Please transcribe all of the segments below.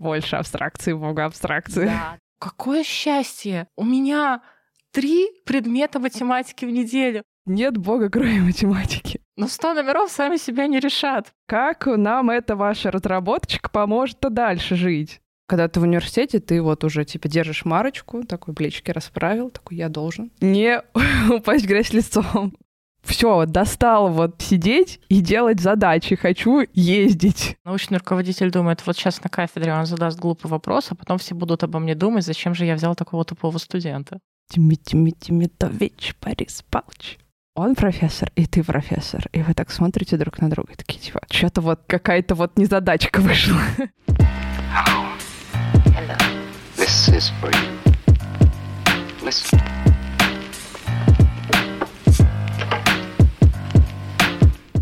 Больше абстракции, много абстракции. Да. Какое счастье! У меня три предмета математики в неделю. Нет бога, кроме математики. Но 100 номеров сами себя не решат. Как нам эта ваша разработочка поможет-то дальше жить? Когда ты в университете, ты вот уже типа держишь марочку, такой плечики расправил, такой я должен не упасть в грязь лицом все, вот достал вот сидеть и делать задачи, хочу ездить. Научный руководитель думает, вот сейчас на кафедре он задаст глупый вопрос, а потом все будут обо мне думать, зачем же я взял такого тупого студента. Тими, Тими, Тимитович, Борис Павлович. Он профессор, и ты профессор. И вы так смотрите друг на друга, и такие, типа, что-то вот какая-то вот незадачка вышла. Hello. Hello. This is for you. Listen.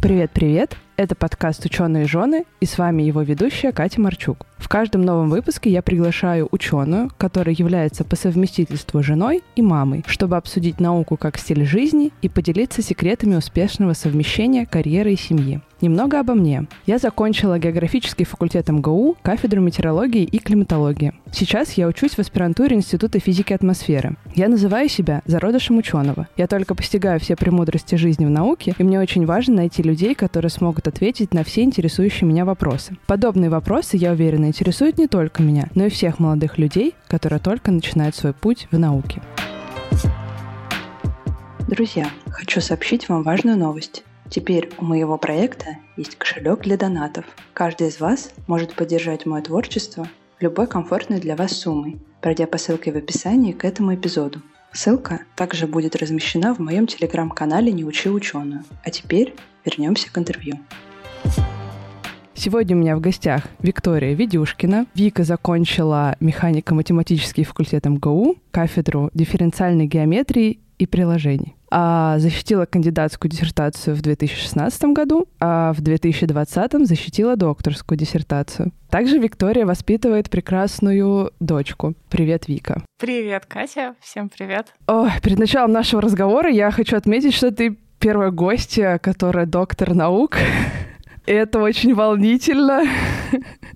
Привет-привет! Это подкаст «Ученые жены» и с вами его ведущая Катя Марчук. В каждом новом выпуске я приглашаю ученую, которая является по совместительству женой и мамой, чтобы обсудить науку как стиль жизни и поделиться секретами успешного совмещения карьеры и семьи. Немного обо мне. Я закончила географический факультет МГУ, кафедру метеорологии и климатологии. Сейчас я учусь в аспирантуре Института физики атмосферы. Я называю себя зародышем ученого. Я только постигаю все премудрости жизни в науке, и мне очень важно найти людей, которые смогут ответить на все интересующие меня вопросы. Подобные вопросы, я уверена, интересуют не только меня, но и всех молодых людей, которые только начинают свой путь в науке. Друзья, хочу сообщить вам важную новость. Теперь у моего проекта есть кошелек для донатов. Каждый из вас может поддержать мое творчество любой комфортной для вас суммой, пройдя по ссылке в описании к этому эпизоду. Ссылка также будет размещена в моем телеграм-канале «Не учи ученую». А теперь вернемся к интервью. Сегодня у меня в гостях Виктория Ведюшкина. Вика закончила механико-математический факультет МГУ, кафедру дифференциальной геометрии и приложений. А защитила кандидатскую диссертацию в 2016 году, а в 2020 защитила докторскую диссертацию. Также Виктория воспитывает прекрасную дочку. Привет, Вика. Привет, Катя. Всем привет. О, перед началом нашего разговора я хочу отметить, что ты первая гостья, которая доктор наук. Это очень волнительно.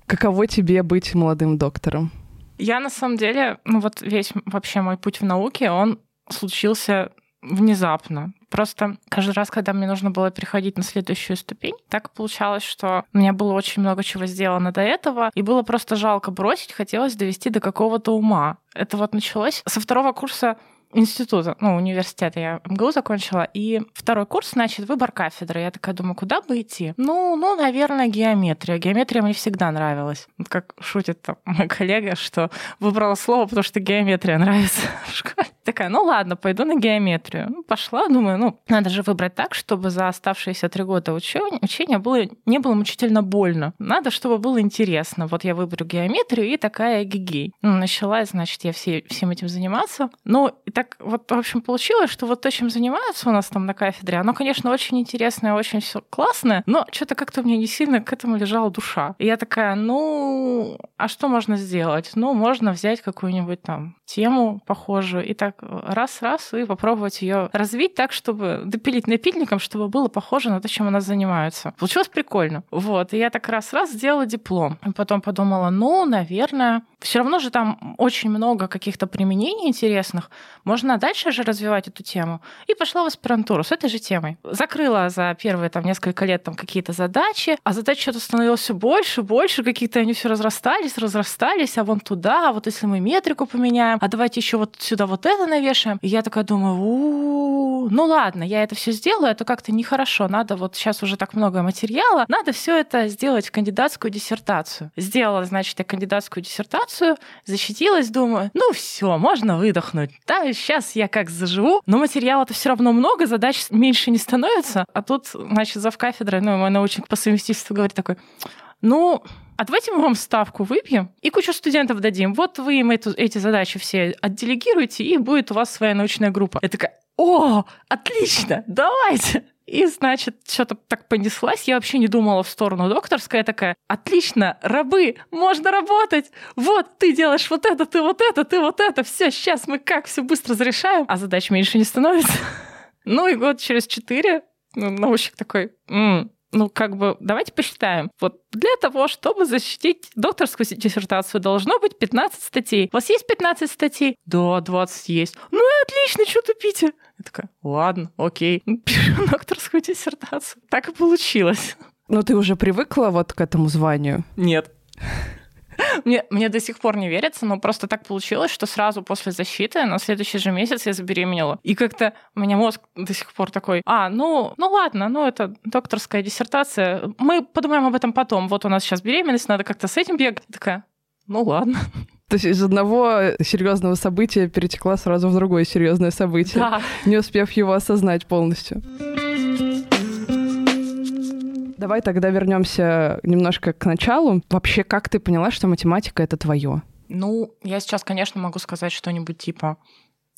Каково тебе быть молодым доктором? Я на самом деле, ну вот весь вообще мой путь в науке, он случился внезапно. Просто каждый раз, когда мне нужно было переходить на следующую ступень, так получалось, что у меня было очень много чего сделано до этого, и было просто жалко бросить, хотелось довести до какого-то ума. Это вот началось со второго курса института, ну, университета я МГУ закончила, и второй курс, значит, выбор кафедры. Я такая думаю, куда бы идти? Ну, ну, наверное, геометрия. Геометрия мне всегда нравилась. Вот как шутит там мой коллега, что выбрала слово, потому что геометрия нравится в школе. Такая, ну ладно, пойду на геометрию. Ну, пошла, думаю, ну, надо же выбрать так, чтобы за оставшиеся три года учения, было, не было мучительно больно. Надо, чтобы было интересно. Вот я выберу геометрию, и такая гигей. Ну, начала, значит, я все, всем этим заниматься. Ну, и так вот, в общем, получилось, что вот то, чем занимаются у нас там на кафедре, оно, конечно, очень интересное, очень все классное, но что-то как-то мне не сильно к этому лежала душа. И я такая, ну, а что можно сделать? Ну, можно взять какую-нибудь там тему похожую и так раз-раз и попробовать ее развить так, чтобы допилить напильником, чтобы было похоже на то, чем она занимается. Получилось прикольно. Вот. И я так раз-раз сделала диплом. И потом подумала, ну, наверное, все равно же там очень много каких-то применений интересных. Можно дальше же развивать эту тему. И пошла в аспирантуру с этой же темой. Закрыла за первые там несколько лет там какие-то задачи, а задач что-то становилось все больше, больше, какие-то они все разрастались, разрастались, а вон туда, а вот если мы метрику поменяем, а давайте еще вот сюда вот это навешаем. И я такая думаю, у ну ладно, я это все сделаю, это как-то нехорошо. Надо вот сейчас уже так много материала, надо все это сделать в кандидатскую диссертацию. Сделала, значит, я кандидатскую диссертацию, защитилась, думаю, ну все, можно выдохнуть. Да, сейчас я как заживу, но материала-то все равно много, задач меньше не становится. А тут, значит, зав кафедрой, ну, мой научник по совместительству говорит такой, ну, а давайте мы вам ставку выпьем и кучу студентов дадим. Вот вы им эту, эти задачи все отделегируете, и будет у вас своя научная группа. Я такая, о, отлично, давайте. И, значит, что-то так понеслась. Я вообще не думала в сторону докторской. Я такая, отлично, рабы, можно работать. Вот, ты делаешь вот это, ты вот это, ты вот это. Все, сейчас мы как все быстро зарешаем. А задач меньше не становится. Ну и год через четыре ну, научник такой, ну, как бы, давайте посчитаем. Вот для того, чтобы защитить докторскую диссертацию, должно быть 15 статей. У вас есть 15 статей? Да, 20 есть. Ну и отлично, что тупите? Я такая, ладно, окей, пишу докторскую диссертацию. Так и получилось. Ну, ты уже привыкла вот к этому званию? Нет. Мне, мне до сих пор не верится, но просто так получилось, что сразу после защиты на следующий же месяц я забеременела. И как-то у меня мозг до сих пор такой, а, ну, ну ладно, ну это докторская диссертация, мы подумаем об этом потом. Вот у нас сейчас беременность, надо как-то с этим бегать. Я такая, ну ладно. То есть из одного серьезного события перетекла сразу в другое серьезное событие, да. не успев его осознать полностью. Давай тогда вернемся немножко к началу. Вообще, как ты поняла, что математика это твое? Ну, я сейчас, конечно, могу сказать что-нибудь типа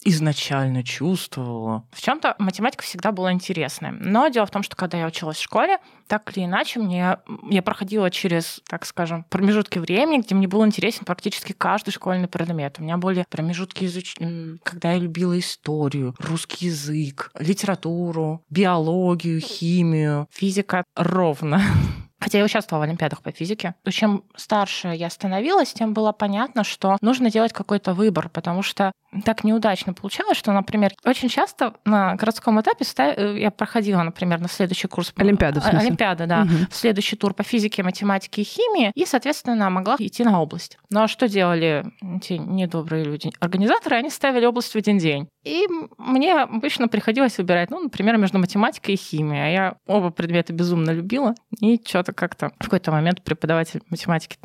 изначально чувствовала. В чем-то математика всегда была интересная. Но дело в том, что когда я училась в школе, так или иначе, мне, я проходила через, так скажем, промежутки времени, где мне был интересен практически каждый школьный предмет. У меня были промежутки, изуч... когда я любила историю, русский язык, литературу, биологию, химию, физика ровно. Хотя я участвовала в Олимпиадах по физике. Чем старше я становилась, тем было понятно, что нужно делать какой-то выбор, потому что так неудачно получалось, что, например, очень часто на городском этапе э, я проходила, например, на следующий курс... Олимпиада, в смысле? Олимпиада, да. Угу. В следующий тур по физике, математике и химии, и, соответственно, могла идти на область. Но ну, а что делали эти недобрые люди? Организаторы, они ставили область в один день. И мне обычно приходилось выбирать, ну, например, между математикой и химией. А я оба предмета безумно любила. И что-то как-то в какой-то момент преподаватель математики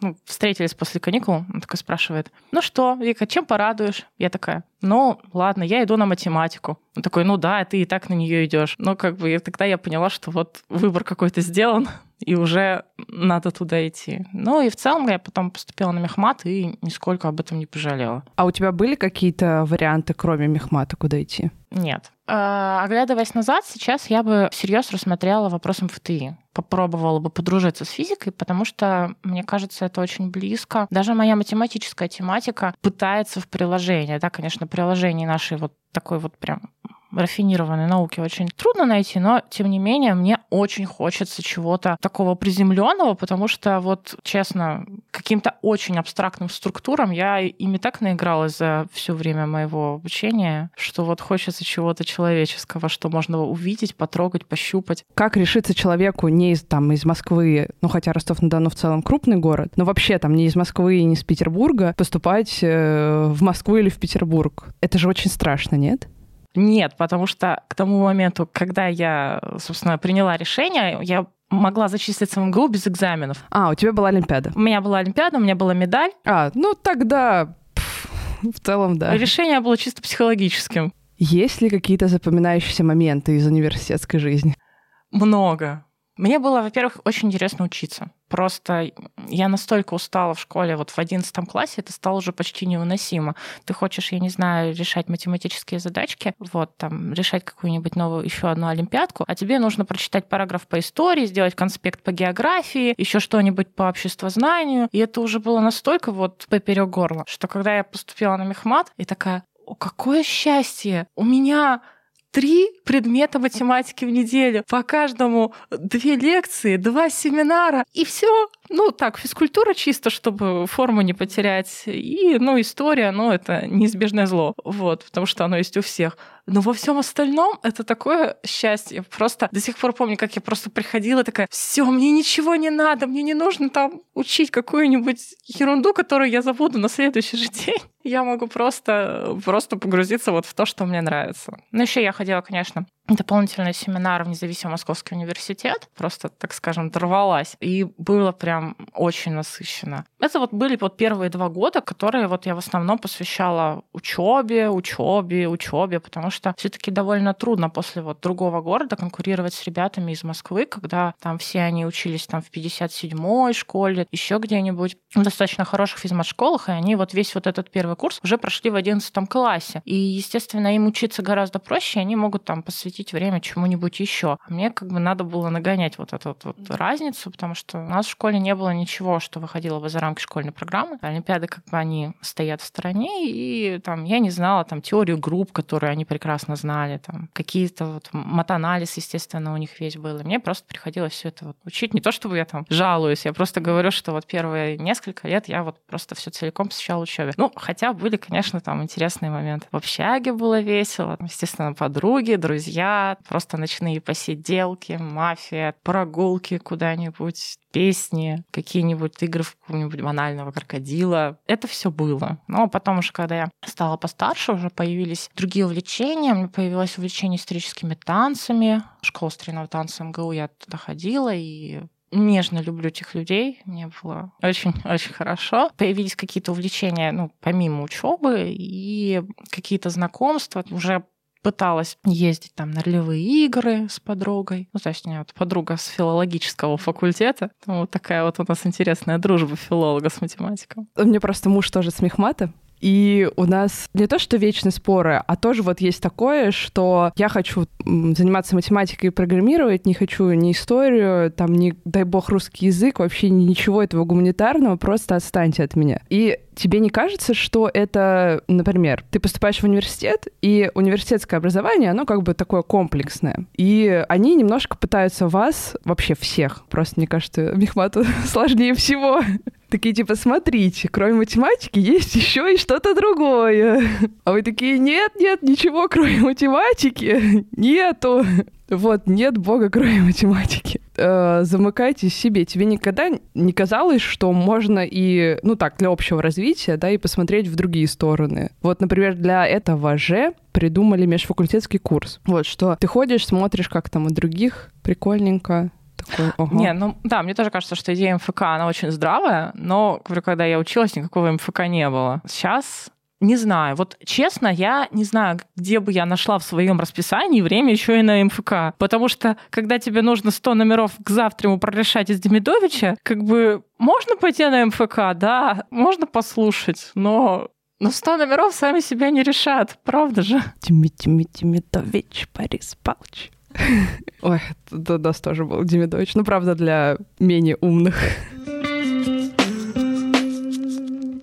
ну, встретились после каникул, он такой спрашивает, ну что, Вика, чем порадуешь? Я такая, ну, ладно, я иду на математику. Он такой, ну да, ты и так на нее идешь. Но как бы тогда я поняла, что вот выбор какой-то сделан, и уже надо туда идти. Ну и в целом я потом поступила на мехмат и нисколько об этом не пожалела. А у тебя были какие-то варианты, кроме мехмата, куда идти? Нет. А, оглядываясь назад, сейчас я бы всерьез рассмотрела вопрос МФТИ. Попробовала бы подружиться с физикой, потому что, мне кажется, это очень близко. Даже моя математическая тематика пытается в приложении. Да, конечно, приложение нашей вот такой вот прям рафинированной науки очень трудно найти, но тем не менее мне очень хочется чего-то такого приземленного, потому что вот честно, каким-то очень абстрактным структурам я ими так наигралась за все время моего обучения, что вот хочется чего-то человеческого, что можно увидеть, потрогать, пощупать. Как решиться человеку не из, там, из Москвы, ну хотя Ростов-на-Дону в целом крупный город, но вообще там не из Москвы и не из Петербурга поступать э, в Москву или в Петербург? Это же очень страшно, нет? Нет, потому что к тому моменту, когда я, собственно, приняла решение, я могла зачислиться в МГУ без экзаменов. А, у тебя была Олимпиада? У меня была Олимпиада, у меня была медаль. А, ну тогда в целом, да. Решение было чисто психологическим. Есть ли какие-то запоминающиеся моменты из университетской жизни? Много. Мне было, во-первых, очень интересно учиться. Просто я настолько устала в школе, вот в одиннадцатом классе это стало уже почти невыносимо. Ты хочешь, я не знаю, решать математические задачки, вот там решать какую-нибудь новую еще одну олимпиадку, а тебе нужно прочитать параграф по истории, сделать конспект по географии, еще что-нибудь по обществознанию. И это уже было настолько вот поперек горла, что когда я поступила на мехмат, и такая, о, какое счастье! У меня три предмета математики в неделю, по каждому две лекции, два семинара, и все. Ну, так, физкультура чисто, чтобы форму не потерять. И, ну, история, ну, это неизбежное зло. Вот, потому что оно есть у всех. Но во всем остальном это такое счастье. Просто до сих пор помню, как я просто приходила такая, все, мне ничего не надо, мне не нужно там учить какую-нибудь ерунду, которую я забуду на следующий же день. Я могу просто, просто погрузиться вот в то, что мне нравится. Ну, еще я ходила, конечно, дополнительный семинар в независимый Московский университет. Просто, так скажем, дорвалась. И было прям очень насыщенно. Это вот были вот первые два года, которые вот я в основном посвящала учебе, учебе, учебе, потому что все-таки довольно трудно после вот другого города конкурировать с ребятами из Москвы, когда там все они учились там в 57-й школе, еще где-нибудь в достаточно хороших физмат-школах, и они вот весь вот этот первый курс уже прошли в 11 классе. И, естественно, им учиться гораздо проще, они могут там посвятить посвятить время чему-нибудь еще. А мне как бы надо было нагонять вот эту вот разницу, потому что у нас в школе не было ничего, что выходило бы за рамки школьной программы. Олимпиады как бы они стоят в стороне, и там я не знала там теорию групп, которые они прекрасно знали, там какие-то вот матанализ, естественно, у них весь был. И мне просто приходилось все это вот учить. Не то чтобы я там жалуюсь, я просто говорю, что вот первые несколько лет я вот просто все целиком посвящала учебе. Ну, хотя были, конечно, там интересные моменты. В общаге было весело, естественно, подруги, друзья, просто ночные посиделки, мафия, прогулки куда-нибудь, песни, какие-нибудь игры в какого-нибудь банального крокодила. Это все было. Но потом уже, когда я стала постарше, уже появились другие увлечения. У меня появилось увлечение историческими танцами. Школа старинного танца МГУ я туда ходила, и нежно люблю этих людей. Мне было очень-очень хорошо. Появились какие-то увлечения, ну, помимо учебы и какие-то знакомства. Уже пыталась ездить там на ролевые игры с подругой. Ну, то есть у меня вот подруга с филологического факультета. Вот такая вот у нас интересная дружба филолога с математиком. У меня просто муж тоже с мехмата. И у нас не то, что вечные споры, а тоже вот есть такое, что я хочу заниматься математикой и программировать, не хочу ни историю, там, ни, дай бог, русский язык, вообще ничего этого гуманитарного, просто отстаньте от меня. И тебе не кажется, что это, например, ты поступаешь в университет, и университетское образование, оно как бы такое комплексное. И они немножко пытаются вас, вообще всех, просто мне кажется, Мехмату сложнее всего, такие типа, смотрите, кроме математики есть еще и что-то другое. А вы такие, нет, нет, ничего кроме математики нету. Вот, нет бога, кроме математики. Э, замыкайтесь себе. Тебе никогда не казалось, что можно и, ну так, для общего развития, да, и посмотреть в другие стороны. Вот, например, для этого же придумали межфакультетский курс. Вот, что ты ходишь, смотришь, как там у других, прикольненько, такой, ого. Не, ну да, мне тоже кажется, что идея МФК, она очень здравая, но, говорю, когда я училась, никакого МФК не было. Сейчас не знаю. Вот честно, я не знаю, где бы я нашла в своем расписании время еще и на МФК. Потому что, когда тебе нужно 100 номеров к завтраму прорешать из Демидовича, как бы можно пойти на МФК, да, можно послушать, но но 100 номеров сами себя не решат, правда же? Тими, Тими, Демидович, Борис Павлович. Ой, это нас тоже был Демидович. Ну, правда, для менее умных.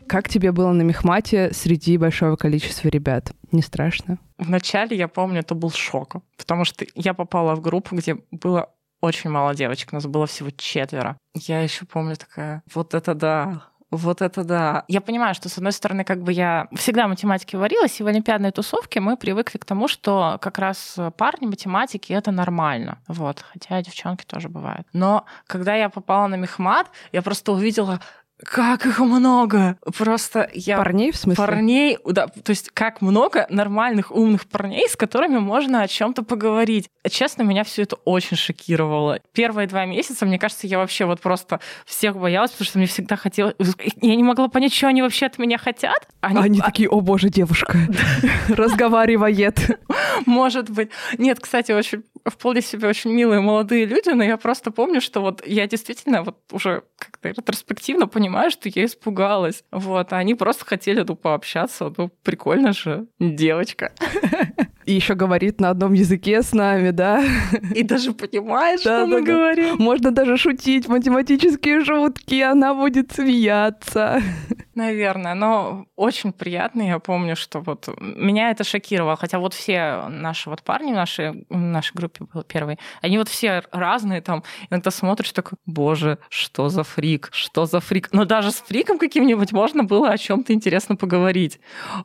Как тебе было на мехмате среди большого количества ребят? Не страшно? Вначале, я помню, это был шок, потому что я попала в группу, где было очень мало девочек, нас было всего четверо. Я еще помню такая, вот это да, вот это да. Я понимаю, что, с одной стороны, как бы я всегда математике варилась, и в олимпиадной тусовке мы привыкли к тому, что как раз парни математики — это нормально. Вот. Хотя девчонки тоже бывают. Но когда я попала на мехмат, я просто увидела как их много! Просто я... Парней, в смысле? Парней, да, то есть как много нормальных, умных парней, с которыми можно о чем то поговорить. Честно, меня все это очень шокировало. Первые два месяца, мне кажется, я вообще вот просто всех боялась, потому что мне всегда хотелось... Я не могла понять, что они вообще от меня хотят. Они, они а такие, о боже, девушка, разговаривает. Может быть. Нет, кстати, очень вполне себе очень милые молодые люди, но я просто помню, что вот я действительно вот уже как-то ретроспективно понимаю, что я испугалась. Вот, а они просто хотели ну, пообщаться. Ну, прикольно же, девочка. И еще говорит на одном языке с нами, да? И даже понимает, что мы говорим. Можно даже шутить математические шутки, она будет смеяться. Наверное, но очень приятно. Я помню, что вот меня это шокировало. Хотя вот все наши вот парни в нашей, в нашей группе был первый, они вот все разные там. Иногда смотришь такой, боже, что за фрик, что за фрик. Но даже с фриком каким-нибудь можно было о чем то интересно поговорить.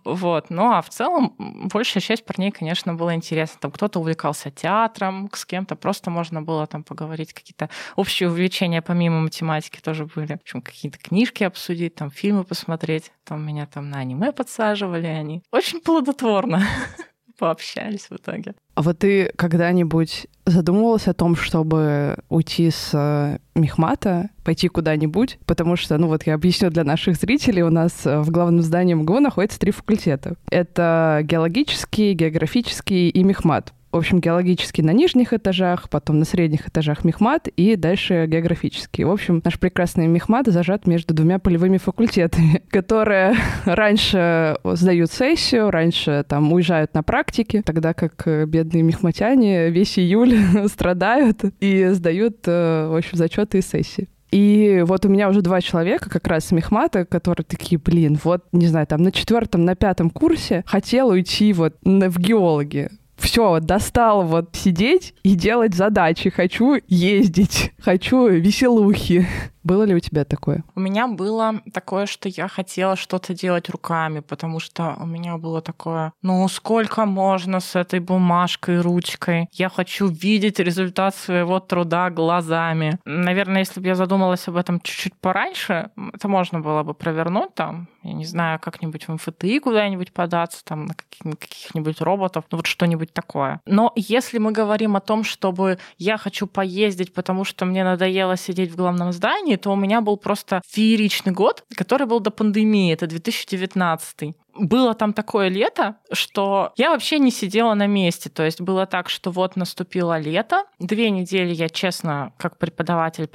Вот. Ну а в целом большая часть парней, конечно, было интересно. Там кто-то увлекался театром, с кем-то просто можно было там поговорить, какие-то общие увлечения помимо математики тоже были. В общем, какие-то книжки обсудить, там фильмы посмотреть посмотреть. Там меня там на аниме подсаживали они. Очень плодотворно пообщались в итоге. А вот ты когда-нибудь задумывался о том, чтобы уйти с э, Мехмата, пойти куда-нибудь? Потому что, ну вот я объясню для наших зрителей, у нас э, в главном здании МГУ находится три факультета. Это геологический, географический и Мехмат. В общем, геологический на нижних этажах, потом на средних этажах мехмат и дальше географический. В общем, наш прекрасный мехмат зажат между двумя полевыми факультетами, которые раньше сдают сессию, раньше там уезжают на практики, тогда как э, бедные мехматяне весь июль страдают и сдают, э, в общем, зачеты и сессии. И вот у меня уже два человека, как раз с мехмата, которые такие, блин, вот, не знаю, там на четвертом, на пятом курсе хотел уйти вот в геологи все, достал вот сидеть и делать задачи. Хочу ездить, хочу веселухи. Было ли у тебя такое? У меня было такое, что я хотела что-то делать руками, потому что у меня было такое, ну сколько можно с этой бумажкой, ручкой? Я хочу видеть результат своего труда глазами. Наверное, если бы я задумалась об этом чуть-чуть пораньше, это можно было бы провернуть там, я не знаю, как-нибудь в МФТИ куда-нибудь податься, там, на каких-нибудь роботов, ну вот что-нибудь такое. Но если мы говорим о том, чтобы я хочу поездить, потому что мне надоело сидеть в главном здании, то у меня был просто фееричный год, который был до пандемии, это 2019 было там такое лето, что я вообще не сидела на месте. То есть было так, что вот наступило лето, две недели я, честно, как преподаватель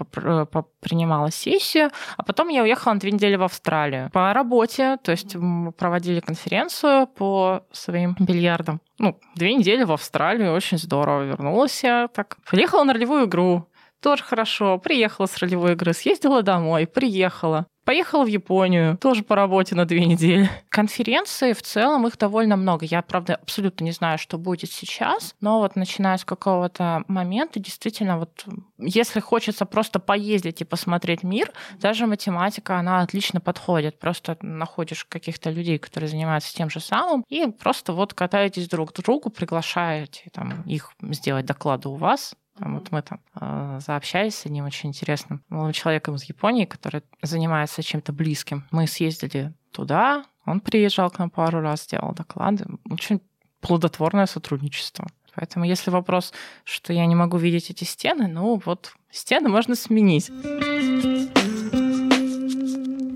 принимала сессию, а потом я уехала на две недели в Австралию по работе, то есть мы проводили конференцию по своим бильярдам. Ну, две недели в Австралию, очень здорово. Вернулась я так. Приехала на ролевую игру, тоже хорошо. Приехала с ролевой игры, съездила домой, приехала. Поехала в Японию, тоже по работе на две недели. Конференции в целом их довольно много. Я, правда, абсолютно не знаю, что будет сейчас, но вот начиная с какого-то момента, действительно, вот если хочется просто поездить и посмотреть мир, даже математика, она отлично подходит. Просто находишь каких-то людей, которые занимаются тем же самым, и просто вот катаетесь друг к другу, приглашаете там, их сделать доклады у вас, там, вот мы там э, заобщались с одним очень интересным молодым человеком из Японии, который занимается чем-то близким. Мы съездили туда, он приезжал к нам пару раз, делал доклады. Очень плодотворное сотрудничество. Поэтому если вопрос, что я не могу видеть эти стены, ну вот стены можно сменить.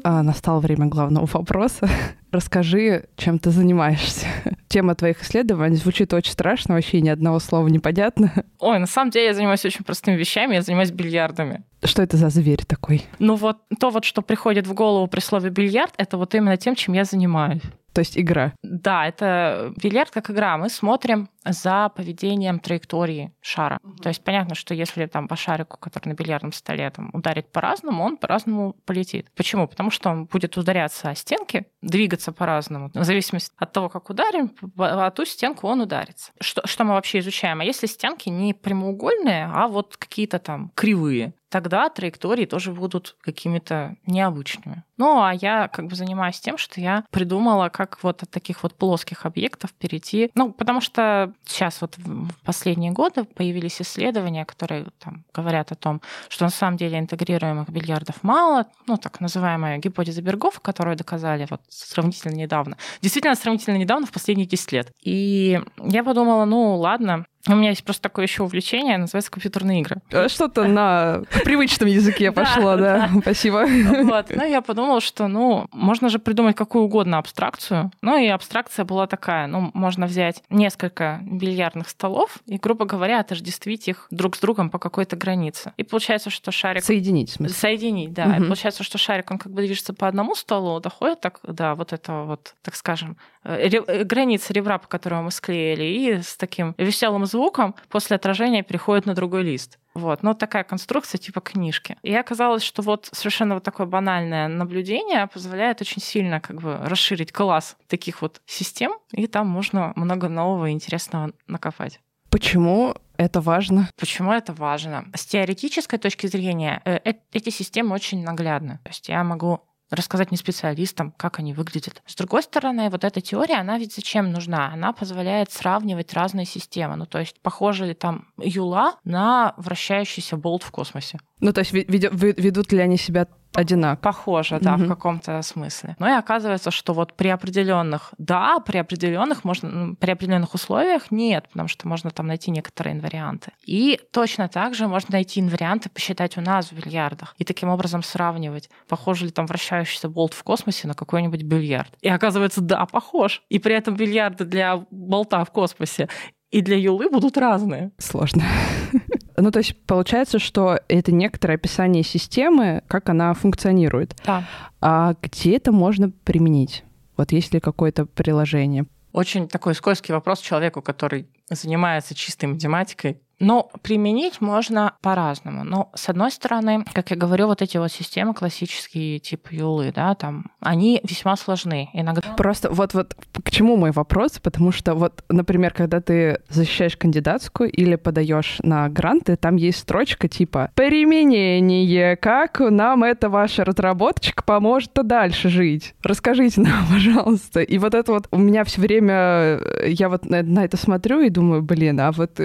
А, настало время главного вопроса. Расскажи, чем ты занимаешься. Тема твоих исследований звучит очень страшно, вообще ни одного слова непонятно. Ой, на самом деле я занимаюсь очень простыми вещами, я занимаюсь бильярдами. Что это за зверь такой? Ну вот то вот, что приходит в голову при слове бильярд, это вот именно тем, чем я занимаюсь. То есть игра. Да, это бильярд как игра. Мы смотрим за поведением траектории шара. Угу. То есть понятно, что если там по шарику, который на бильярдном столе, там, ударить по-разному, он по-разному полетит. Почему? Потому что он будет ударяться о стенки, двигаться по-разному. В зависимости от того, как ударим, о ту стенку он ударится. Что, что мы вообще изучаем? А если стенки не прямоугольные, а вот какие-то там кривые, тогда траектории тоже будут какими-то необычными. Ну, а я как бы занимаюсь тем, что я придумала, как вот от таких вот плоских объектов перейти. Ну, потому что сейчас вот в последние годы появились исследования, которые там говорят о том, что на самом деле интегрируемых бильярдов мало, ну, так называемая гипотеза Бергов, которую доказали вот сравнительно недавно. Действительно, сравнительно недавно, в последние 10 лет. И я подумала, ну, ладно, у меня есть просто такое еще увлечение, называется компьютерные игры. Э, что-то на привычном языке пошло, да. Спасибо. Вот. Ну, я подумала, что, ну, можно же придумать какую угодно абстракцию. Ну, и абстракция была такая. Ну, можно взять несколько бильярдных столов и, грубо говоря, отождествить их друг с другом по какой-то границе. И получается, что шарик... Соединить, в смысле? Соединить, да. И получается, что шарик, он как бы движется по одному столу, доходит так, да, вот этого вот, так скажем, э, э, границы ребра, по которому мы склеили, и с таким веселым звуком звуком после отражения переходит на другой лист. Вот. Ну, такая конструкция типа книжки. И оказалось, что вот совершенно вот такое банальное наблюдение позволяет очень сильно как бы расширить класс таких вот систем, и там можно много нового и интересного накопать. Почему это важно? Почему это важно? С теоретической точки зрения э, э, эти системы очень наглядны. То есть я могу рассказать не специалистам, как они выглядят. С другой стороны, вот эта теория, она ведь зачем нужна? Она позволяет сравнивать разные системы. Ну, то есть, похожа ли там юла на вращающийся болт в космосе. Ну, то есть ведут ли они себя одинаково. Похоже, да, угу. в каком-то смысле. Но и оказывается, что вот при определенных, да, при определенных можно, при определенных условиях нет, потому что можно там найти некоторые инварианты. И точно так же можно найти инварианты, посчитать у нас в бильярдах и таким образом сравнивать, похож ли там вращающийся болт в космосе на какой-нибудь бильярд. И оказывается, да, похож. И при этом бильярды для болта в космосе и для Юлы будут разные. Сложно. Ну, то есть получается, что это некоторое описание системы, как она функционирует. Да. А где это можно применить? Вот есть ли какое-то приложение? Очень такой скользкий вопрос человеку, который занимается чистой математикой. Но применить можно по-разному. Но, с одной стороны, как я говорю, вот эти вот системы классические, типа Юлы, да, там, они весьма сложны. Иногда... Просто вот, вот к чему мой вопрос? Потому что вот, например, когда ты защищаешь кандидатскую или подаешь на гранты, там есть строчка типа «Применение. Как нам эта ваша разработчика поможет дальше жить? Расскажите нам, пожалуйста». И вот это вот у меня все время, я вот на, на это смотрю и думаю, блин, а вот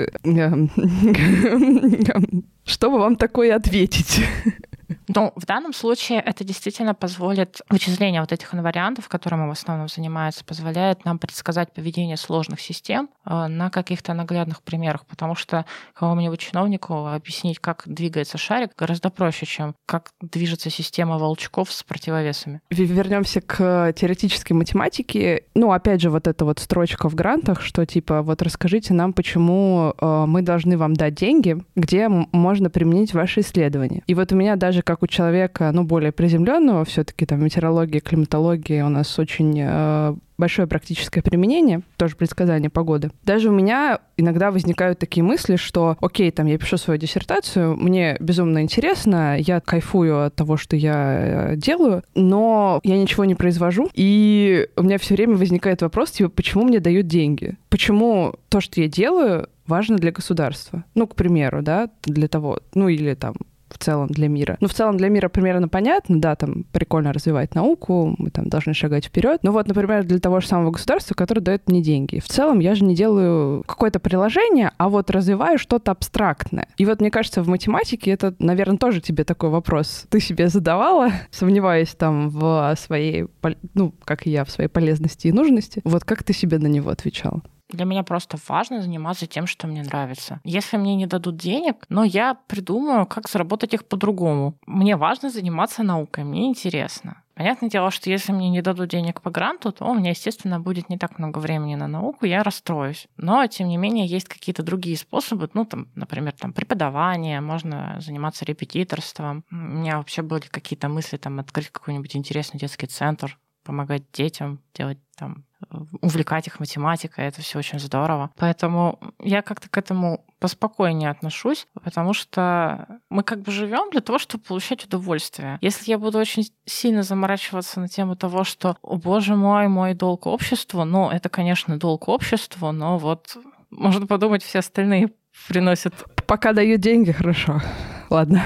э, что бы вам такое ответить? Ну, в данном случае это действительно позволит, вычисление вот этих инвариантов, которым в основном занимается, позволяет нам предсказать поведение сложных систем э, на каких-то наглядных примерах, потому что кому-нибудь чиновнику объяснить, как двигается шарик, гораздо проще, чем как движется система волчков с противовесами. Вернемся к теоретической математике. Ну, опять же, вот эта вот строчка в грантах, что типа вот расскажите нам, почему э, мы должны вам дать деньги, где можно применить ваши исследования. И вот у меня даже как у человека, ну, более приземленного, все-таки там метеорология, климатология у нас очень э, большое практическое применение, тоже предсказание погоды. Даже у меня иногда возникают такие мысли, что, окей, там я пишу свою диссертацию, мне безумно интересно, я кайфую от того, что я э, делаю, но я ничего не произвожу, и у меня все время возникает вопрос, типа, почему мне дают деньги? Почему то, что я делаю, важно для государства? Ну, к примеру, да, для того, ну или там в целом для мира. Ну, в целом для мира примерно понятно, да, там прикольно развивать науку, мы там должны шагать вперед. Но вот, например, для того же самого государства, которое дает мне деньги. В целом я же не делаю какое-то приложение, а вот развиваю что-то абстрактное. И вот мне кажется, в математике это, наверное, тоже тебе такой вопрос. Ты себе задавала, сомневаясь там в своей, ну, как и я, в своей полезности и нужности. Вот как ты себе на него отвечала? Для меня просто важно заниматься тем, что мне нравится. Если мне не дадут денег, но я придумаю, как заработать их по-другому. Мне важно заниматься наукой, мне интересно. Понятное дело, что если мне не дадут денег по гранту, то у меня, естественно, будет не так много времени на науку, я расстроюсь. Но, тем не менее, есть какие-то другие способы, ну, там, например, там, преподавание, можно заниматься репетиторством. У меня вообще были какие-то мысли, там, открыть какой-нибудь интересный детский центр, помогать детям, делать там увлекать их математикой, это все очень здорово. Поэтому я как-то к этому поспокойнее отношусь, потому что мы как бы живем для того, чтобы получать удовольствие. Если я буду очень сильно заморачиваться на тему того, что, о боже мой, мой долг обществу, ну, это, конечно, долг обществу, но вот можно подумать, все остальные приносят... Пока дают деньги, хорошо. Ладно.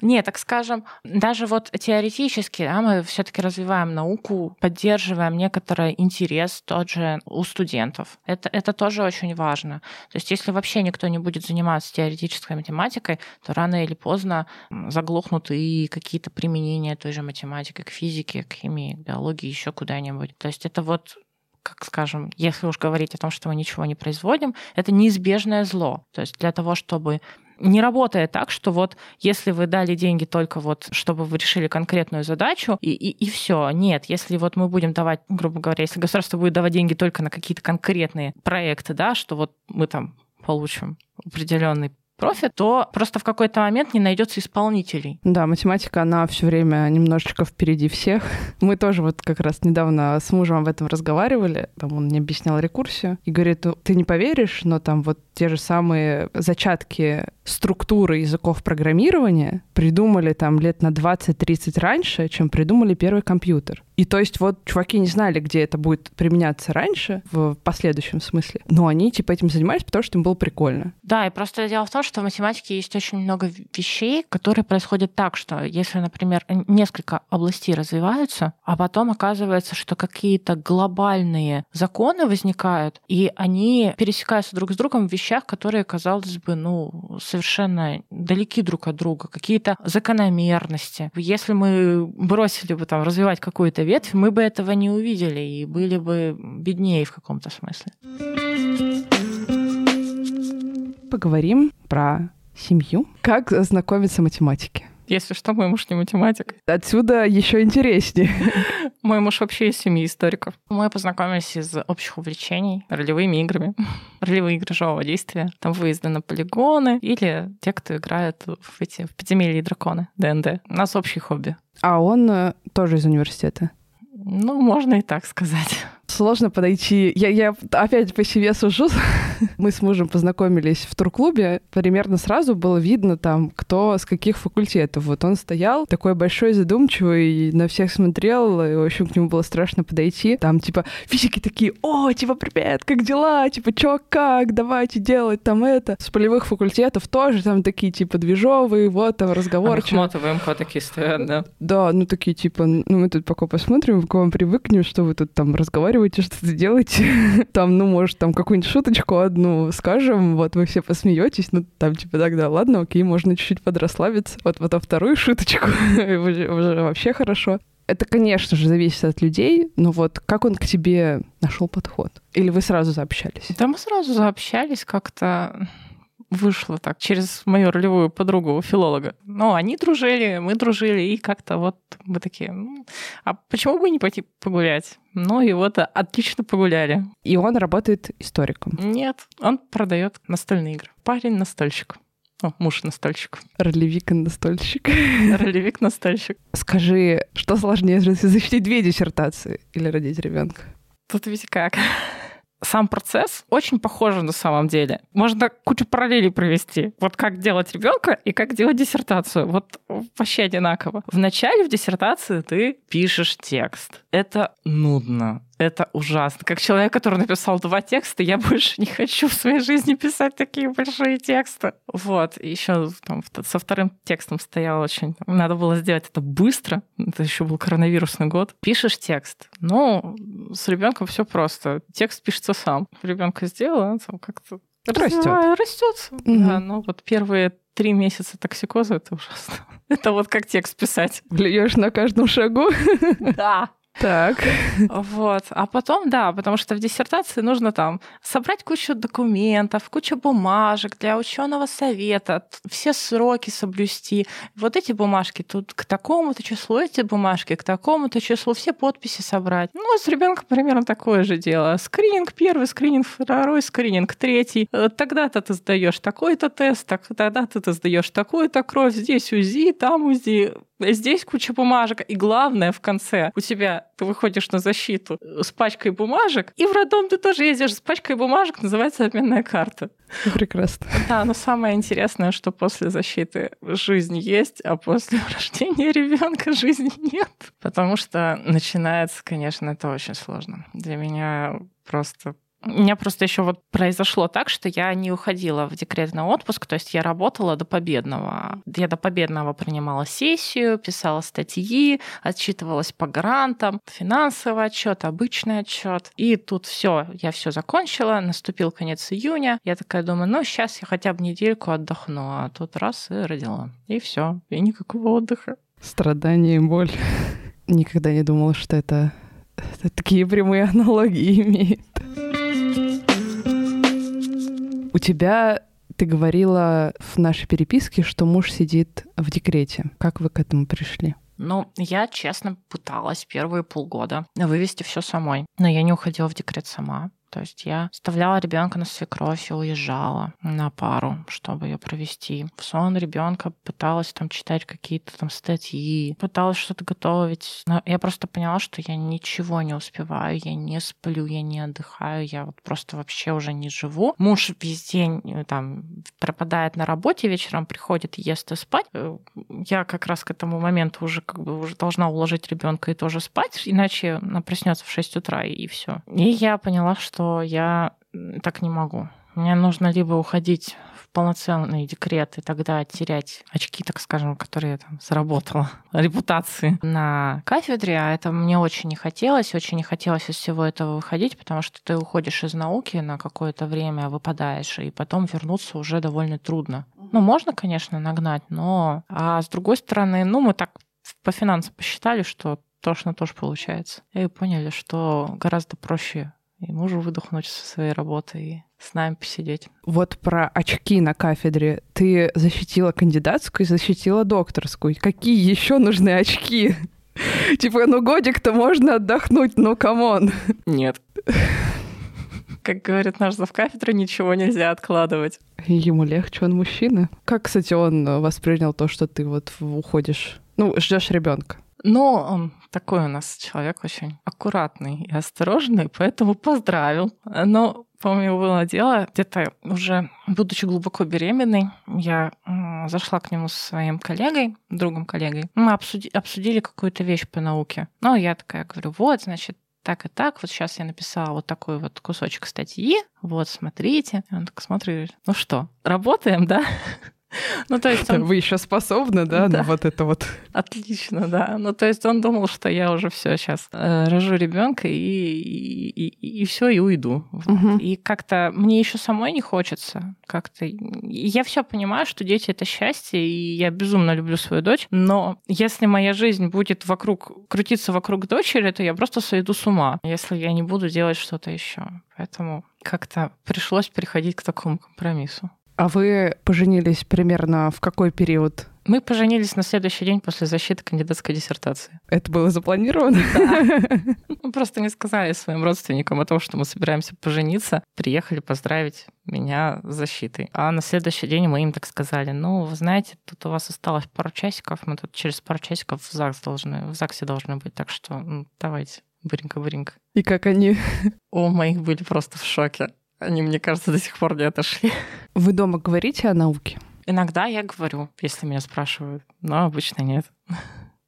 Не, так скажем, даже вот теоретически да, мы все-таки развиваем науку, поддерживаем некоторый интерес тот же у студентов. Это, это тоже очень важно. То есть если вообще никто не будет заниматься теоретической математикой, то рано или поздно заглохнут и какие-то применения той же математики к физике, к химии, к биологии, еще куда-нибудь. То есть это вот как скажем, если уж говорить о том, что мы ничего не производим, это неизбежное зло. То есть для того, чтобы не работает так, что вот если вы дали деньги только вот, чтобы вы решили конкретную задачу, и, и, и все. Нет, если вот мы будем давать, грубо говоря, если государство будет давать деньги только на какие-то конкретные проекты, да, что вот мы там получим определенный профит, то просто в какой-то момент не найдется исполнителей. Да, математика, она все время немножечко впереди всех. Мы тоже вот как раз недавно с мужем об этом разговаривали. Там он мне объяснял рекурсию и говорит, ты не поверишь, но там вот те же самые зачатки структуры языков программирования придумали там лет на 20-30 раньше, чем придумали первый компьютер. И то есть вот чуваки не знали, где это будет применяться раньше, в последующем смысле, но они типа этим занимались, потому что им было прикольно. Да, и просто дело в том, что в математике есть очень много вещей, которые происходят так, что если, например, несколько областей развиваются, а потом оказывается, что какие-то глобальные законы возникают, и они пересекаются друг с другом в вещах, которые, казалось бы, ну, совершенно далеки друг от друга, какие-то закономерности. Если мы бросили бы там развивать какую-то ветвь, мы бы этого не увидели и были бы беднее в каком-то смысле. Поговорим про семью. Как знакомиться математике? Если что, мой муж не математик. Отсюда еще интереснее. Мой муж вообще из семьи историков. Мы познакомились из общих увлечений ролевыми играми. Ролевые игры живого действия. Там выезды на полигоны или те, кто играет в эти в подземелья и драконы, ДНД. У нас общий хобби. А он э, тоже из университета? Ну, можно и так сказать сложно подойти. Я, я опять по себе сужу. Мы с мужем познакомились в турклубе. Примерно сразу было видно там, кто с каких факультетов. Вот он стоял такой большой, задумчивый, на всех смотрел, и, в общем, к нему было страшно подойти. Там, типа, физики такие, о, типа, привет, как дела? Типа, чё, как? Давайте делать там это. С полевых факультетов тоже там такие, типа, движовые, вот там разговор. Ахматовые МХ такие стоят, да? Да, ну такие, типа, ну мы тут пока посмотрим, к вам привыкнем, что вы тут там разговариваете что-то делать, там, ну, может, там какую-нибудь шуточку одну скажем, вот вы все посмеетесь, ну, там, типа, тогда, ладно, окей, можно чуть-чуть подрасслабиться. Вот потом вторую шуточку, вообще хорошо. Это, конечно же, зависит от людей, но вот как он к тебе нашел подход? Или вы сразу заобщались? Да, мы сразу заобщались как-то вышло так через мою ролевую подругу филолога. Ну, они дружили, мы дружили, и как-то вот мы такие, ну, а почему бы не пойти погулять? Ну и вот отлично погуляли. И он работает историком? Нет, он продает настольные игры. Парень-настольщик. О, муж настольщик. Ролевик настольщик. Ролевик настольщик. Скажи, что сложнее защитить две диссертации или родить ребенка? Тут ведь как? Сам процесс очень похож на самом деле. Можно кучу параллелей провести. Вот как делать ребенка и как делать диссертацию. Вот вообще одинаково. Вначале в диссертации ты пишешь текст. Это нудно это ужасно. Как человек, который написал два текста, я больше не хочу в своей жизни писать такие большие тексты. Вот. Еще там, со вторым текстом стоял очень... Надо было сделать это быстро. Это еще был коронавирусный год. Пишешь текст. Ну, с ребенком все просто. Текст пишется сам. Ребенка сделал, он как-то растет. Растет. Угу. Да, ну вот первые три месяца токсикоза это ужасно. Это вот как текст писать. Влияешь на каждом шагу. Да. Так. Вот. А потом, да, потому что в диссертации нужно там собрать кучу документов, кучу бумажек для ученого совета, все сроки соблюсти. Вот эти бумажки тут к такому-то числу, эти бумажки к такому-то числу, все подписи собрать. Ну, с ребенком примерно такое же дело. Скрининг первый, скрининг второй, скрининг третий. Э, тогда-то ты сдаешь такой-то тест, тогда-то ты сдаешь такую-то кровь, здесь УЗИ, там УЗИ Здесь куча бумажек. И главное, в конце у тебя ты выходишь на защиту с пачкой бумажек, и в роддом ты тоже ездишь с пачкой бумажек, называется обменная карта. Прекрасно. Да, но самое интересное, что после защиты жизнь есть, а после рождения ребенка жизни нет. Потому что начинается, конечно, это очень сложно. Для меня просто у меня просто еще вот произошло так, что я не уходила в декретный отпуск, то есть я работала до победного. Я до победного принимала сессию, писала статьи, отчитывалась по грантам, финансовый отчет, обычный отчет. И тут все, я все закончила, наступил конец июня. Я такая думаю, ну сейчас я хотя бы недельку отдохну, а тут раз и родила. И все, и никакого отдыха. Страдания и боль. Никогда не думала, что это такие прямые аналогии имеет. У тебя ты говорила в нашей переписке, что муж сидит в декрете. Как вы к этому пришли? Ну, я, честно, пыталась первые полгода вывести все самой. Но я не уходила в декрет сама. То есть я оставляла ребенка на свекровь и уезжала на пару, чтобы ее провести. В сон ребенка пыталась там читать какие-то там статьи, пыталась что-то готовить. Но я просто поняла, что я ничего не успеваю, я не сплю, я не отдыхаю, я вот просто вообще уже не живу. Муж весь день э, там пропадает на работе, вечером приходит, ест и спать. Э, я как раз к этому моменту уже как бы уже должна уложить ребенка и тоже спать, иначе она проснется в 6 утра и все. И я поняла, что что я так не могу. Мне нужно либо уходить в полноценный декрет и тогда терять очки, так скажем, которые я там заработала, репутации на кафедре, а это мне очень не хотелось, очень не хотелось из всего этого выходить, потому что ты уходишь из науки на какое-то время, выпадаешь, и потом вернуться уже довольно трудно. Ну, можно, конечно, нагнать, но... А с другой стороны, ну, мы так по финансам посчитали, что то на то же получается. И поняли, что гораздо проще и мужу выдохнуть со своей работы и с нами посидеть. Вот про очки на кафедре. Ты защитила кандидатскую и защитила докторскую. Какие еще нужны очки? Типа, ну годик-то можно отдохнуть, ну come on. Нет. Как говорит наш завкафедра, ничего нельзя откладывать. Ему легче, он мужчина. Как, кстати, он воспринял то, что ты вот уходишь, ну, ждешь ребенка? Ну, он такой у нас человек очень аккуратный и осторожный, поэтому поздравил. Но Помню, было дело, где-то уже будучи глубоко беременной, я зашла к нему со своим коллегой, другом коллегой. Мы обсуди, обсудили какую-то вещь по науке. Ну, я такая говорю, вот, значит, так и так, вот сейчас я написала вот такой вот кусочек статьи, вот, смотрите. И он так смотрит, ну что, работаем, да? Ну, то есть он... Вы еще способны, да, да, на вот это вот? Отлично, да. Ну, то есть он думал, что я уже все сейчас э, рожу ребенка и, и, и, и все, и уйду. Угу. И как-то мне еще самой не хочется. Как-то я все понимаю, что дети это счастье, и я безумно люблю свою дочь. Но если моя жизнь будет вокруг крутиться вокруг дочери, то я просто сойду с ума, если я не буду делать что-то еще. Поэтому как-то пришлось переходить к такому компромиссу. А вы поженились примерно в какой период? Мы поженились на следующий день после защиты кандидатской диссертации. Это было запланировано? Да. Мы просто не сказали своим родственникам о том, что мы собираемся пожениться. Приехали поздравить меня с защитой. А на следующий день мы им так сказали, ну, вы знаете, тут у вас осталось пару часиков, мы тут через пару часиков в ЗАГС должны, в ЗАГСе должны быть, так что ну, давайте, быренько-быренько. И как они? О, моих были просто в шоке. Они, мне кажется, до сих пор не отошли. Вы дома говорите о науке? Иногда я говорю, если меня спрашивают, но обычно нет.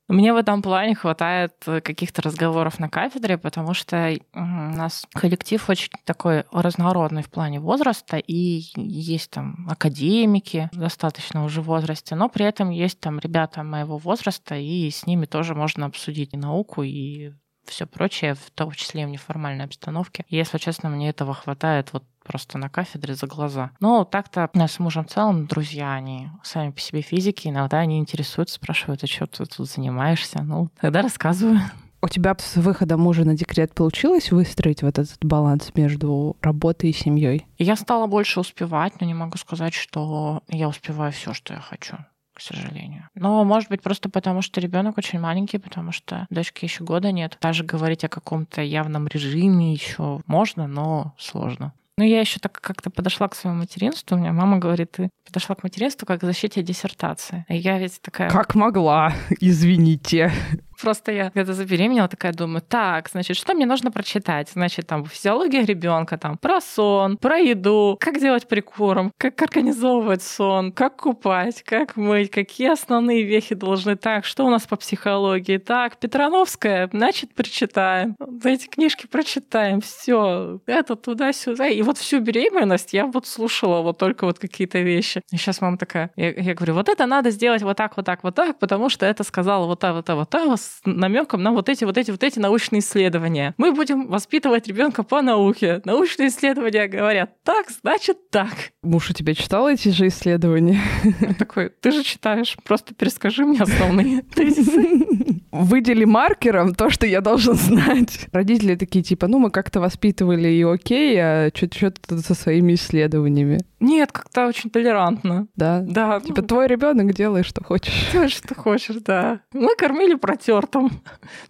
Мне в этом плане хватает каких-то разговоров на кафедре, потому что у нас коллектив очень такой разнородный в плане возраста, и есть там академики достаточно уже в возрасте, но при этом есть там ребята моего возраста, и с ними тоже можно обсудить и науку, и все прочее, в том числе и в неформальной обстановке. Если честно, мне этого хватает вот просто на кафедре за глаза. Но так-то у нас с мужем в целом друзья, они сами по себе физики, иногда они интересуются, спрашивают, а что ты тут занимаешься? Ну, тогда рассказываю. У тебя с выходом мужа на декрет получилось выстроить вот этот баланс между работой и семьей? Я стала больше успевать, но не могу сказать, что я успеваю все, что я хочу сожалению. Но, может быть, просто потому, что ребенок очень маленький, потому что дочки еще года нет. Даже говорить о каком-то явном режиме еще можно, но сложно. Ну, я еще так как-то подошла к своему материнству. У меня мама говорит, ты подошла к материнству как к защите диссертации. И я ведь такая... Как могла, извините. Просто я когда забеременела, такая думаю, так, значит, что мне нужно прочитать? Значит, там физиология ребенка, там про сон, про еду, как делать прикорм, как организовывать сон, как купать, как мыть, какие основные вехи должны так, что у нас по психологии. Так, Петрановская, значит, прочитаем. Эти книжки прочитаем, все, это туда-сюда. И вот всю беременность я вот слушала вот только вот какие-то вещи. И сейчас мама такая, я, я говорю, вот это надо сделать вот так, вот так, вот так, потому что это сказала вот та, вот та, вот та, с намеком на вот эти, вот эти, вот эти научные исследования. Мы будем воспитывать ребенка по науке. Научные исследования говорят так, значит так. Муж у тебя читал эти же исследования? Он такой, ты же читаешь, просто перескажи мне основные тезисы. Выдели маркером то, что я должен знать. Родители такие, типа, ну, мы как-то воспитывали и окей, а что-то со своими исследованиями. Нет, как-то очень толерантно. Да? Да. Типа, твой ребенок делай, что хочешь. Делай, что хочешь, да. Мы кормили протертым.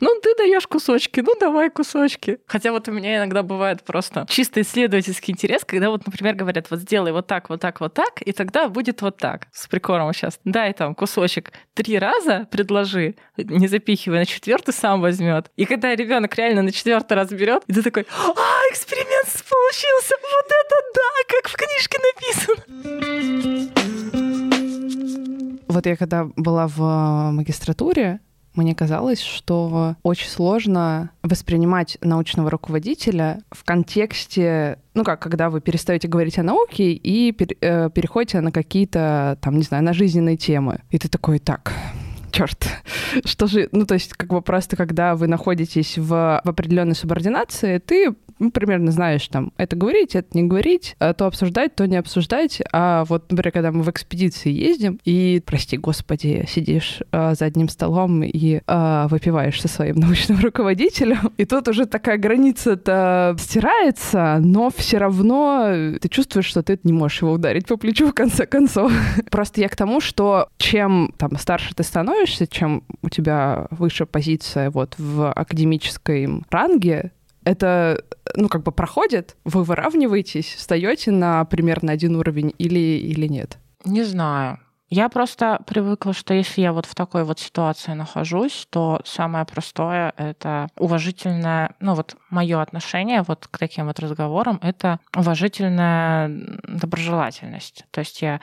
Ну, ты даешь кусочки, ну, давай кусочки. Хотя вот у меня иногда бывает просто чисто исследовательский интерес, когда вот, например, говорят, вот сделай вот так, вот так, вот так, и тогда будет вот так. С прикормом сейчас. Дай там кусочек три раза предложи, не запихивай, на четвертый сам возьмет. И когда ребенок реально на четвертый раз берет, и ты такой, а, эксперимент получился, вот это да, как в книжке написано. Вот я когда была в э, магистратуре, мне казалось, что очень сложно воспринимать научного руководителя в контексте, ну как, когда вы перестаете говорить о науке и э, переходите на какие-то, там, не знаю, на жизненные темы. И ты такой, так, черт, что же, ну то есть как бы просто когда вы находитесь в, в определенной субординации, ты ну, примерно знаешь, там, это говорить, это не говорить, а то обсуждать, то не обсуждать. А вот, например, когда мы в экспедиции ездим, и, прости господи, сидишь а, за одним столом и а, выпиваешь со своим научным руководителем, и тут уже такая граница-то стирается, но все равно ты чувствуешь, что ты не можешь его ударить по плечу в конце концов. Просто я к тому, что чем там старше ты становишься, чем у тебя выше позиция вот в академическом ранге, это, ну, как бы проходит, вы выравниваетесь, встаете на примерно один уровень или, или нет? Не знаю. Я просто привыкла, что если я вот в такой вот ситуации нахожусь, то самое простое — это уважительное, ну вот мое отношение вот к таким вот разговорам — это уважительная доброжелательность. То есть я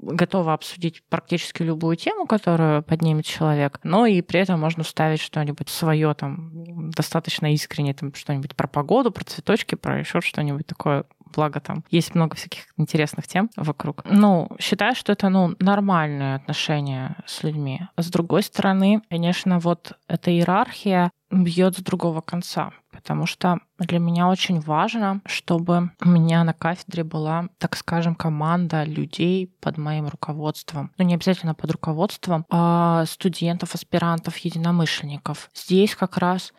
готова обсудить практически любую тему, которую поднимет человек, но и при этом можно вставить что-нибудь свое там достаточно искренне, там что-нибудь про погоду, про цветочки, про еще что-нибудь такое благо там есть много всяких интересных тем вокруг. Ну, считаю, что это, ну, нормальное отношение с людьми. С другой стороны, конечно, вот эта иерархия бьет с другого конца, потому что для меня очень важно, чтобы у меня на кафедре была, так скажем, команда людей под моим руководством. Ну, не обязательно под руководством, а студентов, аспирантов, единомышленников. Здесь как раз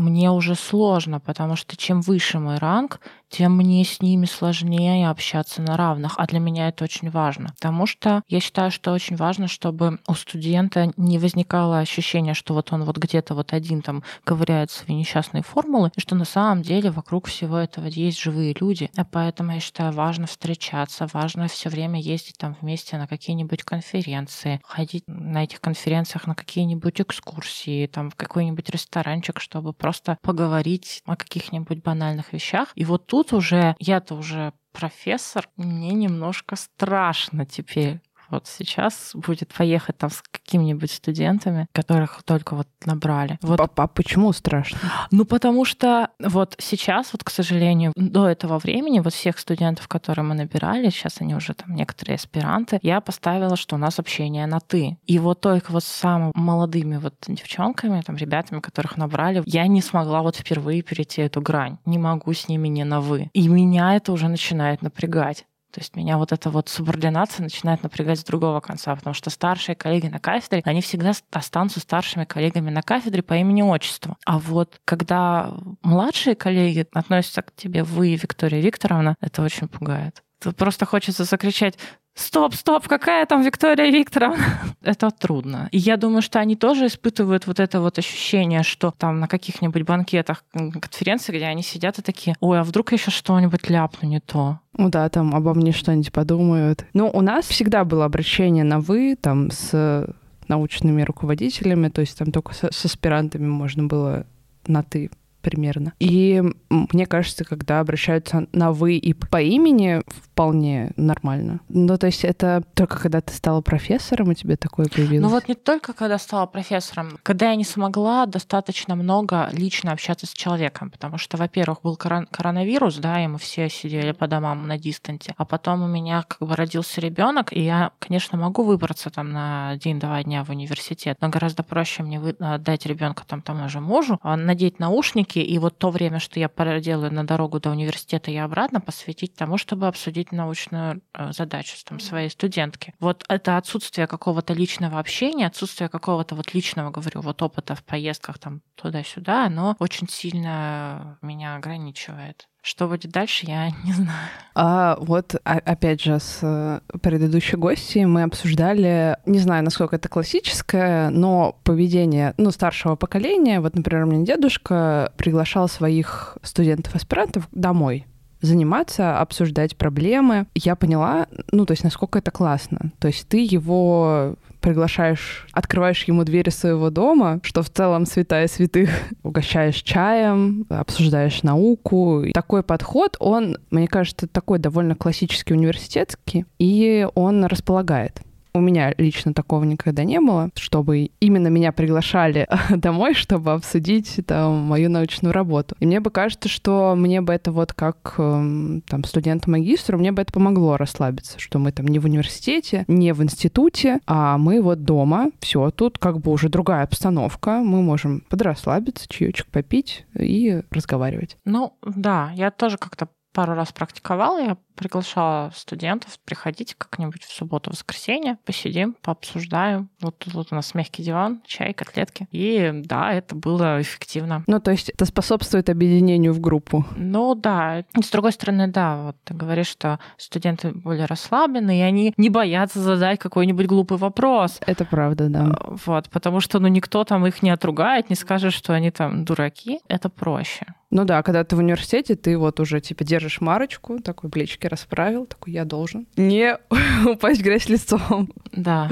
мне уже сложно, потому что чем выше мой ранг, тем мне с ними сложнее общаться на равных. А для меня это очень важно. Потому что я считаю, что очень важно, чтобы у студента не возникало ощущения, что вот он вот где-то вот один там ковыряет свои несчастные формулы, и что на самом деле вокруг всего этого есть живые люди. А поэтому я считаю, важно встречаться, важно все время ездить там вместе на какие-нибудь конференции, ходить на этих конференциях на какие-нибудь экскурсии, там в какой-нибудь ресторанчик, чтобы просто поговорить о каких-нибудь банальных вещах. И вот тут уже, я-то уже профессор, мне немножко страшно теперь вот сейчас будет поехать там с какими-нибудь студентами, которых только вот набрали. Вот. А, почему страшно? Ну, потому что вот сейчас, вот, к сожалению, до этого времени вот всех студентов, которые мы набирали, сейчас они уже там некоторые аспиранты, я поставила, что у нас общение на «ты». И вот только вот с самыми молодыми вот девчонками, там, ребятами, которых набрали, я не смогла вот впервые перейти эту грань. Не могу с ними не на «вы». И меня это уже начинает напрягать. То есть меня вот эта вот субординация начинает напрягать с другого конца, потому что старшие коллеги на кафедре, они всегда останутся старшими коллегами на кафедре по имени-отчеству. А вот когда младшие коллеги относятся к тебе вы, Виктория Викторовна, это очень пугает. Просто хочется закричать стоп, стоп, какая там Виктория Викторовна? это трудно. И я думаю, что они тоже испытывают вот это вот ощущение, что там на каких-нибудь банкетах, конференции, где они сидят и такие, ой, а вдруг я еще что-нибудь ляпну не то? Ну да, там обо мне что-нибудь подумают. Но у нас всегда было обращение на «вы», там, с научными руководителями, то есть там только с, с аспирантами можно было на «ты» примерно. И мне кажется, когда обращаются на «вы» и по имени, вполне нормально. Ну, то есть это только когда ты стала профессором, у тебя такое появилось? Ну вот не только когда стала профессором. Когда я не смогла достаточно много лично общаться с человеком, потому что, во-первых, был коронавирус, да, и мы все сидели по домам на дистанте, а потом у меня как бы родился ребенок, и я, конечно, могу выбраться там на день-два дня в университет, но гораздо проще мне отдать ребенка там тому же мужу, а надеть наушники наушники, и вот то время, что я проделаю на дорогу до университета и обратно, посвятить тому, чтобы обсудить научную э, задачу с там, своей студентки. Вот это отсутствие какого-то личного общения, отсутствие какого-то вот личного, говорю, вот опыта в поездках там туда-сюда, оно очень сильно меня ограничивает. Что будет дальше, я не знаю. А вот опять же с э, предыдущей гостьей мы обсуждали, не знаю, насколько это классическое, но поведение ну, старшего поколения. Вот, например, у меня дедушка приглашал своих студентов-аспирантов домой заниматься, обсуждать проблемы. Я поняла, ну, то есть, насколько это классно. То есть ты его приглашаешь, открываешь ему двери своего дома, что в целом святая святых, угощаешь чаем, обсуждаешь науку. И такой подход, он, мне кажется, такой довольно классический университетский, и он располагает. У меня лично такого никогда не было, чтобы именно меня приглашали домой, чтобы обсудить там мою научную работу. И мне бы кажется, что мне бы это вот как эм, там студенту-магистру, мне бы это помогло расслабиться, что мы там не в университете, не в институте, а мы вот дома, все, тут как бы уже другая обстановка, мы можем подрасслабиться, чаечек попить и разговаривать. Ну, да, я тоже как-то пару раз практиковала, я приглашала студентов, приходите как-нибудь в субботу-воскресенье, посидим, пообсуждаем. Вот тут вот у нас мягкий диван, чай, котлетки. И да, это было эффективно. Ну, то есть это способствует объединению в группу? Ну, да. И с другой стороны, да, вот ты говоришь, что студенты более расслаблены, и они не боятся задать какой-нибудь глупый вопрос. Это правда, да. Вот, потому что, ну, никто там их не отругает, не скажет, что они там дураки. Это проще. Ну да, когда ты в университете, ты вот уже типа держишь марочку, такой плечики расправил, такой я должен не упасть в грязь лицом. Да.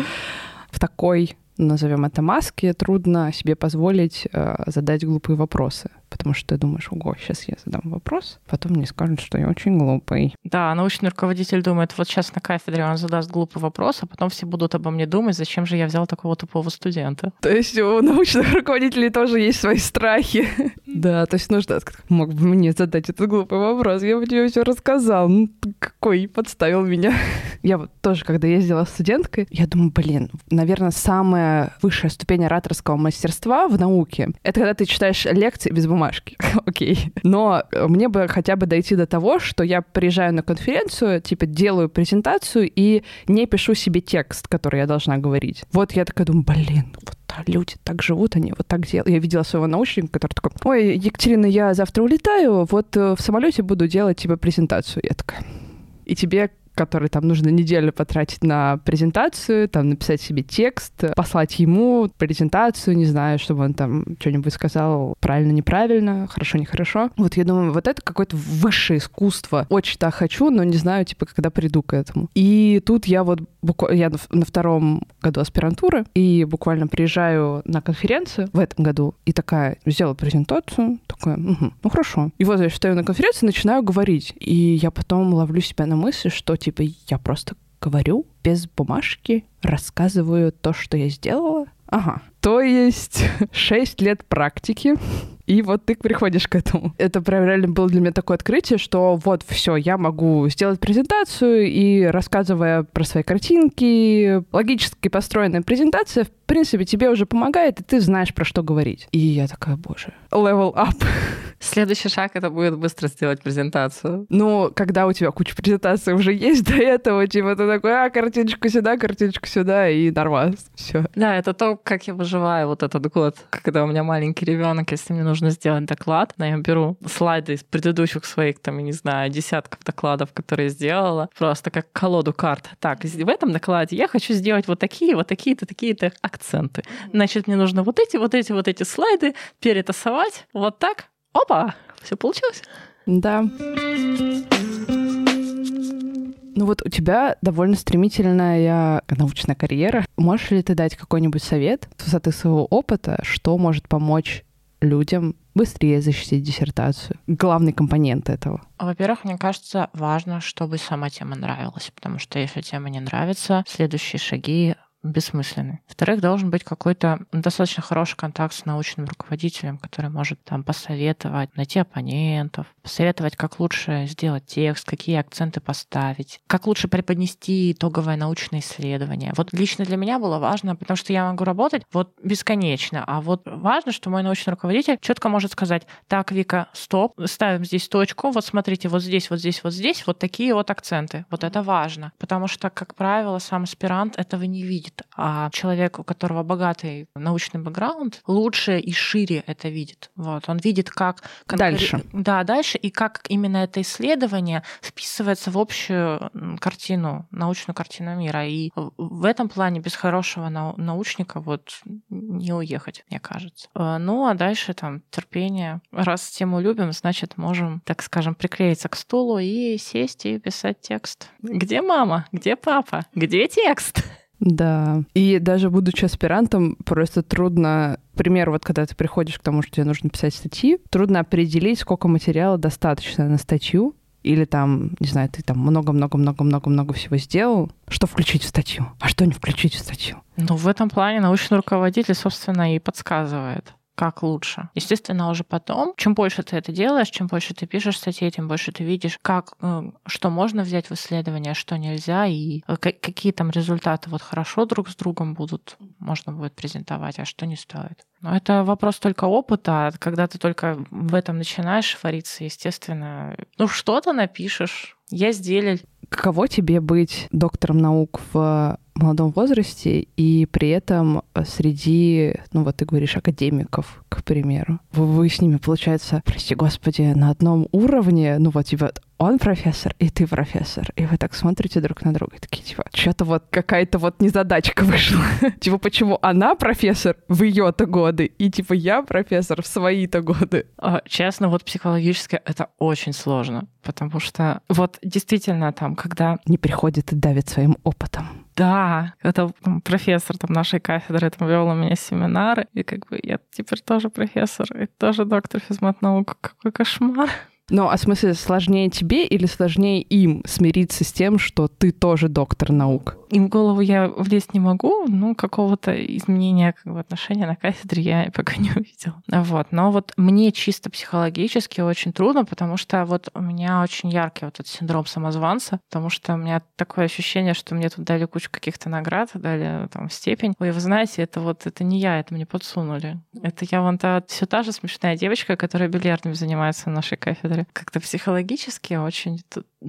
В такой назовем это маски, трудно себе позволить э, задать глупые вопросы потому что ты думаешь, ого, сейчас я задам вопрос, потом мне скажут, что я очень глупый. Да, научный руководитель думает, вот сейчас на кафедре он задаст глупый вопрос, а потом все будут обо мне думать, зачем же я взял такого тупого студента. То есть у научных руководителей тоже есть свои страхи. Да, то есть нужно, мог бы мне задать этот глупый вопрос, я бы тебе все рассказал. Ну, какой подставил меня. Я вот тоже, когда ездила студенткой, я думаю, блин, наверное, самая высшая ступень ораторского мастерства в науке — это когда ты читаешь лекции без бумаги бумажки. Окей. Но мне бы хотя бы дойти до того, что я приезжаю на конференцию, типа делаю презентацию и не пишу себе текст, который я должна говорить. Вот я такая думаю, блин, вот люди так живут, они вот так делают. Я видела своего научника, который такой, ой, Екатерина, я завтра улетаю, вот э, в самолете буду делать тебе презентацию. Я такая, и тебе который там нужно неделю потратить на презентацию, там написать себе текст, послать ему презентацию, не знаю, чтобы он там что-нибудь сказал правильно, неправильно, хорошо, нехорошо. Вот я думаю, вот это какое-то высшее искусство. Очень так хочу, но не знаю, типа, когда приду к этому. И тут я вот я на втором году аспирантуры, и буквально приезжаю на конференцию в этом году, и такая, сделала презентацию, такая, угу, ну хорошо. И вот я стою на конференции, начинаю говорить, и я потом ловлю себя на мысли, что, типа, я просто говорю без бумажки, рассказываю то, что я сделала. Ага. То есть 6 лет практики, и вот ты приходишь к этому. Это прям реально было для меня такое открытие, что вот все, я могу сделать презентацию, и рассказывая про свои картинки, логически построенная презентация, в принципе, тебе уже помогает, и ты знаешь, про что говорить. И я такая, боже, level up. Следующий шаг это будет быстро сделать презентацию. Ну, когда у тебя куча презентаций уже есть до этого, типа ты такой, а, картиночку сюда, картиночку сюда, и нормас. Все. Да, это то, как я выживаю вот этот год. Когда у меня маленький ребенок, если мне нужно сделать доклад, я беру слайды из предыдущих своих, там, я не знаю, десятков докладов, которые сделала, просто как колоду карт. Так, в этом докладе я хочу сделать вот такие, вот такие-то, такие-то акценты. Значит, мне нужно вот эти, вот эти, вот эти слайды перетасовать вот так, опа, все получилось. Да. Ну вот у тебя довольно стремительная научная карьера. Можешь ли ты дать какой-нибудь совет с высоты своего опыта, что может помочь людям быстрее защитить диссертацию? Главный компонент этого. Во-первых, мне кажется, важно, чтобы сама тема нравилась, потому что если тема не нравится, следующие шаги бессмысленны. Во-вторых, должен быть какой-то достаточно хороший контакт с научным руководителем, который может там посоветовать, найти оппонентов, посоветовать, как лучше сделать текст, какие акценты поставить, как лучше преподнести итоговое научное исследование. Вот лично для меня было важно, потому что я могу работать вот бесконечно, а вот важно, что мой научный руководитель четко может сказать, так, Вика, стоп, ставим здесь точку, вот смотрите, вот здесь, вот здесь, вот здесь, вот такие вот акценты. Вот это важно, потому что, как правило, сам аспирант этого не видит видит, а человек, у которого богатый научный бэкграунд, лучше и шире это видит. Вот. Он видит, как... Дальше. Да, дальше, и как именно это исследование вписывается в общую картину, научную картину мира. И в этом плане без хорошего научника вот не уехать, мне кажется. Э, ну, а дальше там терпение. Раз тему любим, значит, можем, так скажем, приклеиться к стулу и сесть и писать текст. Где мама? Где папа? Где текст? Да. И даже будучи аспирантом, просто трудно, например, вот когда ты приходишь к тому, что тебе нужно писать статьи, трудно определить, сколько материала достаточно на статью, или там, не знаю, ты там много-много-много-много-много всего сделал, что включить в статью, а что не включить в статью? Ну, в этом плане научный руководитель, собственно, и подсказывает как лучше. Естественно, уже потом, чем больше ты это делаешь, чем больше ты пишешь статей, тем больше ты видишь, как, э, что можно взять в исследование, что нельзя, и э, какие там результаты вот хорошо друг с другом будут, можно будет презентовать, а что не стоит. Но это вопрос только опыта. Когда ты только в этом начинаешь вариться, естественно, ну что-то напишешь. Я сделал. Каково тебе быть доктором наук в молодом возрасте и при этом среди, ну вот ты говоришь, академиков, к примеру. Вы, вы с ними, получается, прости господи, на одном уровне, ну вот типа он профессор, и ты профессор. И вы так смотрите друг на друга и такие, типа, что-то вот какая-то вот незадачка вышла. типа, почему она профессор в ее-то годы, и типа я профессор в свои-то годы. А, честно, вот психологически это очень сложно, потому что вот действительно там, когда... Не приходит и давит своим опытом. Да, это профессор там нашей кафедры там вел у меня семинары, и как бы я теперь тоже профессор, и тоже доктор физмат наук. Какой кошмар. Ну, а в смысле, сложнее тебе или сложнее им смириться с тем, что ты тоже доктор наук? Им в голову я влезть не могу, ну, какого-то изменения как бы, отношения на кафедре я пока не увидела. Вот. Но вот мне чисто психологически очень трудно, потому что вот у меня очень яркий вот этот синдром самозванца, потому что у меня такое ощущение, что мне тут дали кучу каких-то наград, дали там степень. Ой, вы знаете, это вот, это не я, это мне подсунули. Это я вон та, все та же смешная девочка, которая бильярдами занимается на нашей кафедре кафедре. Как-то психологически очень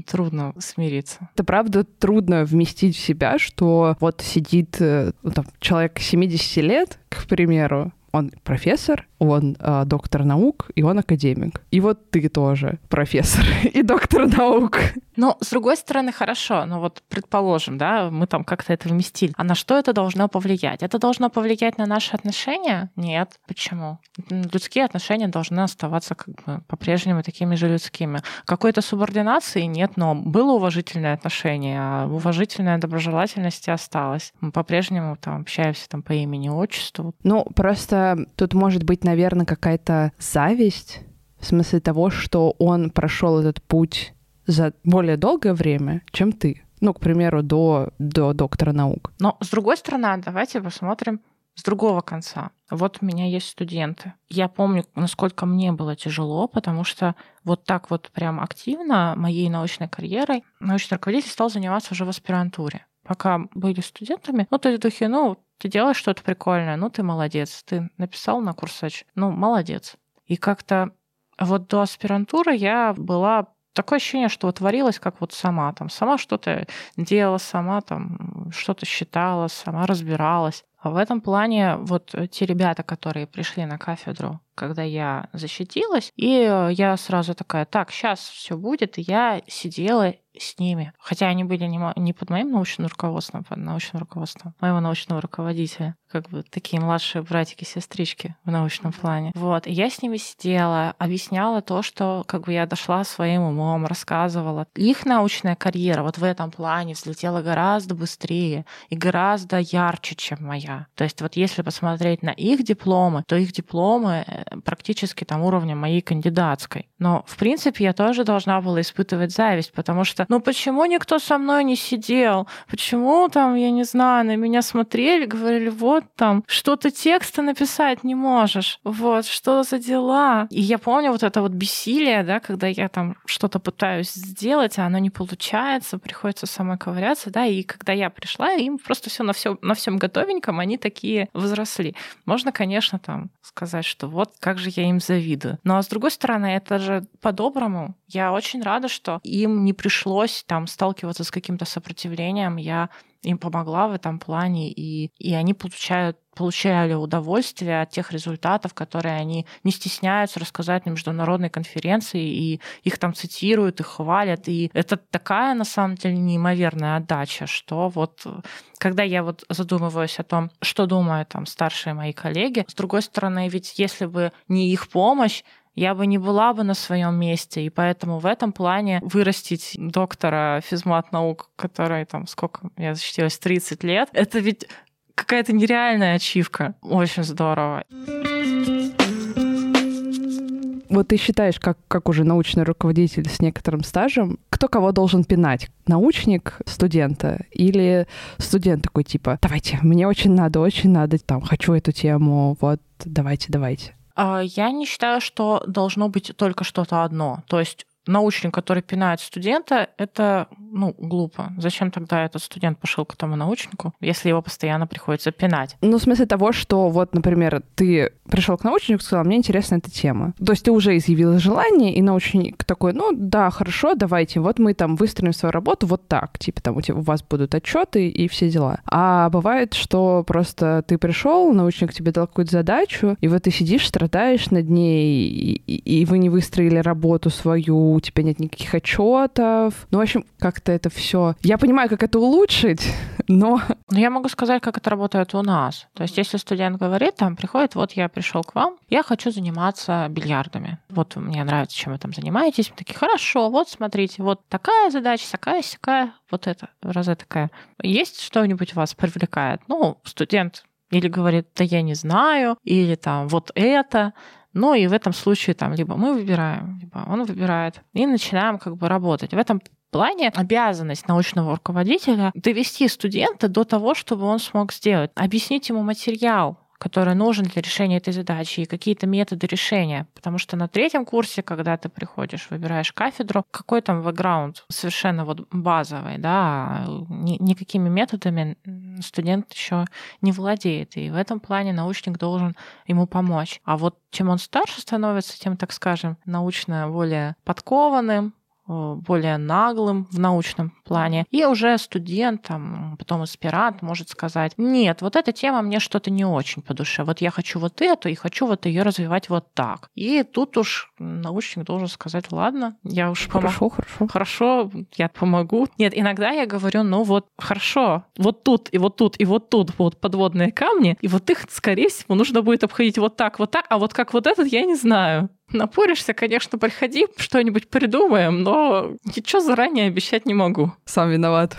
трудно смириться. Это правда трудно вместить в себя, что вот сидит э, ну, там, человек 70 лет, к примеру, он профессор, он э, доктор наук, и он академик. И вот ты тоже профессор и доктор наук. Но, с другой стороны, хорошо. Ну вот, предположим, да, мы там как-то это вместили. А на что это должно повлиять? Это должно повлиять на наши отношения? Нет. Почему? Людские отношения должны оставаться как бы по-прежнему такими же людскими. Какой-то субординации нет, но было уважительное отношение, а уважительная доброжелательность осталась. Мы по-прежнему там общаемся там по имени, отчеству. Ну, просто тут может быть наверное, какая-то зависть в смысле того, что он прошел этот путь за более долгое время, чем ты. Ну, к примеру, до, до доктора наук. Но, с другой стороны, давайте посмотрим с другого конца. Вот у меня есть студенты. Я помню, насколько мне было тяжело, потому что вот так вот прям активно моей научной карьерой научный руководитель стал заниматься уже в аспирантуре. Пока были студентами, ну, то есть духе, ну, ты делаешь что-то прикольное, ну ты молодец. Ты написал на курсач, ну молодец. И как-то вот до аспирантуры я была такое ощущение, что творилось как вот сама, там, сама что-то делала, сама там что-то считала, сама разбиралась. В этом плане вот те ребята, которые пришли на кафедру, когда я защитилась, и я сразу такая, так, сейчас все будет, и я сидела с ними. Хотя они были не, не под моим научным руководством, а под научным руководством моего научного руководителя. Как бы такие младшие братики-сестрички в научном плане. Вот. И я с ними сидела, объясняла то, что как бы я дошла своим умом, рассказывала. Их научная карьера вот в этом плане взлетела гораздо быстрее и гораздо ярче, чем моя. То есть вот если посмотреть на их дипломы, то их дипломы э, практически там уровня моей кандидатской. Но, в принципе, я тоже должна была испытывать зависть, потому что, ну почему никто со мной не сидел? Почему там, я не знаю, на меня смотрели, говорили, вот там, что ты текста написать не можешь, вот, что за дела? И я помню вот это вот бессилие, да, когда я там что-то пытаюсь сделать, а оно не получается, приходится самой ковыряться, да, и когда я пришла, им просто все на все на всем готовеньком, они такие возросли. Можно, конечно, там сказать, что вот как же я им завидую. Но с другой стороны, это же по-доброму. Я очень рада, что им не пришлось там сталкиваться с каким-то сопротивлением. Я им помогла в этом плане, и, и они получают получали удовольствие от тех результатов, которые они не стесняются рассказать на международной конференции, и их там цитируют, их хвалят. И это такая, на самом деле, неимоверная отдача, что вот когда я вот задумываюсь о том, что думают там старшие мои коллеги, с другой стороны, ведь если бы не их помощь, я бы не была бы на своем месте, и поэтому в этом плане вырастить доктора физмат наук, который там сколько я защитилась 30 лет, это ведь какая-то нереальная ачивка. Очень здорово. Вот ты считаешь, как, как уже научный руководитель с некоторым стажем, кто кого должен пинать? Научник студента или студент такой типа, давайте, мне очень надо, очень надо, там, хочу эту тему, вот, давайте, давайте. А, я не считаю, что должно быть только что-то одно. То есть научник, который пинает студента, это ну, глупо. Зачем тогда этот студент пошел к этому научнику, если его постоянно приходится пинать? Ну, в смысле того, что вот, например, ты пришел к научнику и сказал, мне интересна эта тема. То есть ты уже изъявил желание, и научник такой, ну да, хорошо, давайте, вот мы там выстроим свою работу вот так, типа там у вас будут отчеты и все дела. А бывает, что просто ты пришел, научник тебе дал какую-то задачу, и вот ты сидишь, страдаешь над ней, и, и вы не выстроили работу свою, у тебя нет никаких отчетов. Ну, в общем, как-то это все. Я понимаю, как это улучшить, но... Но я могу сказать, как это работает у нас. То есть, если студент говорит, там приходит, вот я пришел к вам, я хочу заниматься бильярдами. Вот мне нравится, чем вы там занимаетесь. Мы такие, хорошо, вот смотрите, вот такая задача, такая, всякая, вот это, раза такая. Есть что-нибудь вас привлекает? Ну, студент или говорит, да я не знаю, или там вот это. Ну и в этом случае там либо мы выбираем, либо он выбирает, и начинаем как бы работать. В этом плане обязанность научного руководителя довести студента до того, чтобы он смог сделать, объяснить ему материал, который нужен для решения этой задачи, и какие-то методы решения. Потому что на третьем курсе, когда ты приходишь, выбираешь кафедру, какой там бэкграунд совершенно вот базовый, да, ни, никакими методами студент еще не владеет. И в этом плане научник должен ему помочь. А вот чем он старше становится, тем, так скажем, научно более подкованным, более наглым в научном плане. И уже студент, там, потом аспирант может сказать, нет, вот эта тема мне что-то не очень по душе. Вот я хочу вот эту и хочу вот ее развивать вот так. И тут уж научник должен сказать, ладно, я уж помогу. Хорошо, хорошо. Хорошо, я помогу. Нет, иногда я говорю, ну вот, хорошо, вот тут и вот тут и вот тут вот подводные камни, и вот их, скорее всего, нужно будет обходить вот так, вот так, а вот как вот этот, я не знаю. Напоришься, конечно, приходи, что-нибудь придумаем, но ничего заранее обещать не могу. Сам виноват.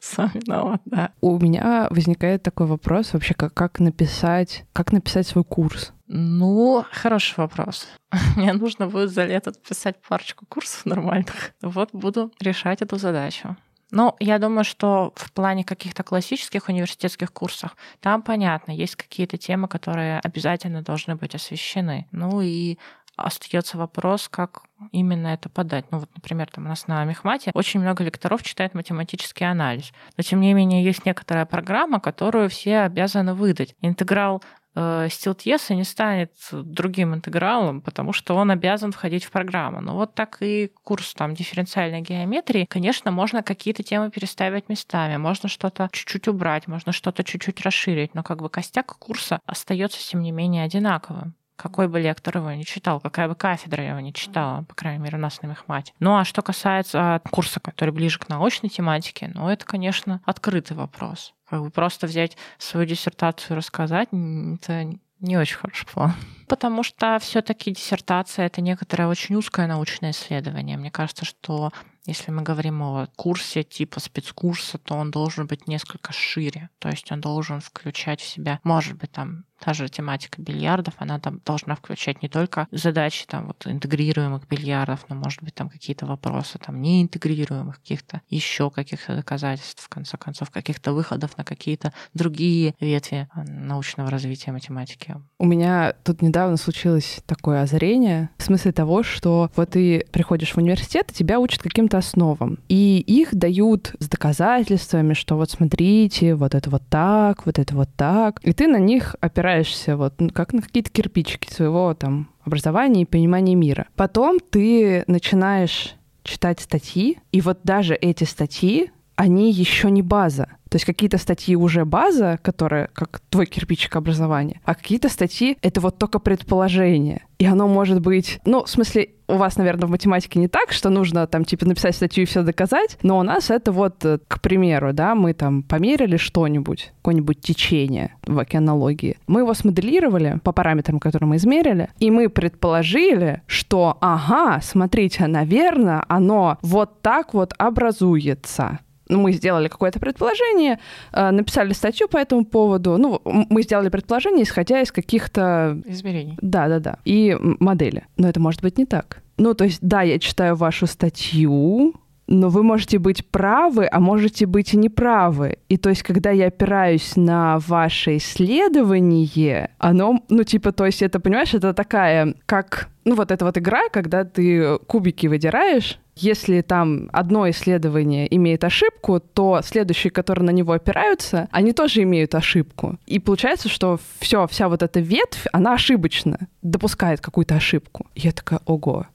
Сам виноват, да. У меня возникает такой вопрос вообще, как, как написать, как написать свой курс? Ну, хороший вопрос. Мне нужно будет за лето писать парочку курсов нормальных. Вот буду решать эту задачу. Ну, я думаю, что в плане каких-то классических университетских курсов там понятно, есть какие-то темы, которые обязательно должны быть освещены. Ну и остается вопрос, как именно это подать. Ну вот, например, там у нас на Мехмате очень много лекторов читает математический анализ. Но тем не менее есть некоторая программа, которую все обязаны выдать. Интеграл э, стилтеса не станет другим интегралом, потому что он обязан входить в программу. Но вот так и курс там дифференциальной геометрии, конечно, можно какие-то темы переставить местами, можно что-то чуть-чуть убрать, можно что-то чуть-чуть расширить, но как бы костяк курса остается тем не менее одинаковым какой бы лектор его не читал, какая бы кафедра его не читала, по крайней мере, у нас на Мехмате. Ну, а что касается курса, который ближе к научной тематике, ну, это, конечно, открытый вопрос. Как бы просто взять свою диссертацию и рассказать, это не очень хороший план. Потому что все-таки диссертация это некоторое очень узкое научное исследование. Мне кажется, что если мы говорим о курсе типа спецкурса, то он должен быть несколько шире. То есть он должен включать в себя, может быть, там та же тематика бильярдов, она там должна включать не только задачи там вот интегрируемых бильярдов, но может быть там какие-то вопросы там неинтегрируемых, каких-то еще каких-то доказательств, в конце концов, каких-то выходов на какие-то другие ветви а, научного развития математики. У меня тут недавно случилось такое озарение в смысле того, что вот ты приходишь в университет, и тебя учат каким-то основам, и их дают с доказательствами, что вот смотрите, вот это вот так, вот это вот так, и ты на них опираешься опираешься вот ну, как на какие-то кирпичики своего там образования и понимания мира. Потом ты начинаешь читать статьи, и вот даже эти статьи, они еще не база. То есть какие-то статьи уже база, которая как твой кирпичик образования, а какие-то статьи — это вот только предположение. И оно может быть... Ну, в смысле, у вас, наверное, в математике не так, что нужно там типа написать статью и все доказать, но у нас это вот, э, к примеру, да, мы там померили что-нибудь, какое-нибудь течение в океанологии. Мы его смоделировали по параметрам, которые мы измерили, и мы предположили, что, ага, смотрите, наверное, оно вот так вот образуется мы сделали какое-то предположение, э, написали статью по этому поводу. Ну, мы сделали предположение, исходя из каких-то... Измерений. Да-да-да. И модели. Но это может быть не так. Ну, то есть, да, я читаю вашу статью, но вы можете быть правы, а можете быть и неправы. И то есть, когда я опираюсь на ваше исследование, оно, ну, типа, то есть, это, понимаешь, это такая, как, ну, вот эта вот игра, когда ты кубики выдираешь, если там одно исследование имеет ошибку, то следующие, которые на него опираются, они тоже имеют ошибку. И получается, что все, вся вот эта ветвь, она ошибочна, допускает какую-то ошибку. Я такая, ого,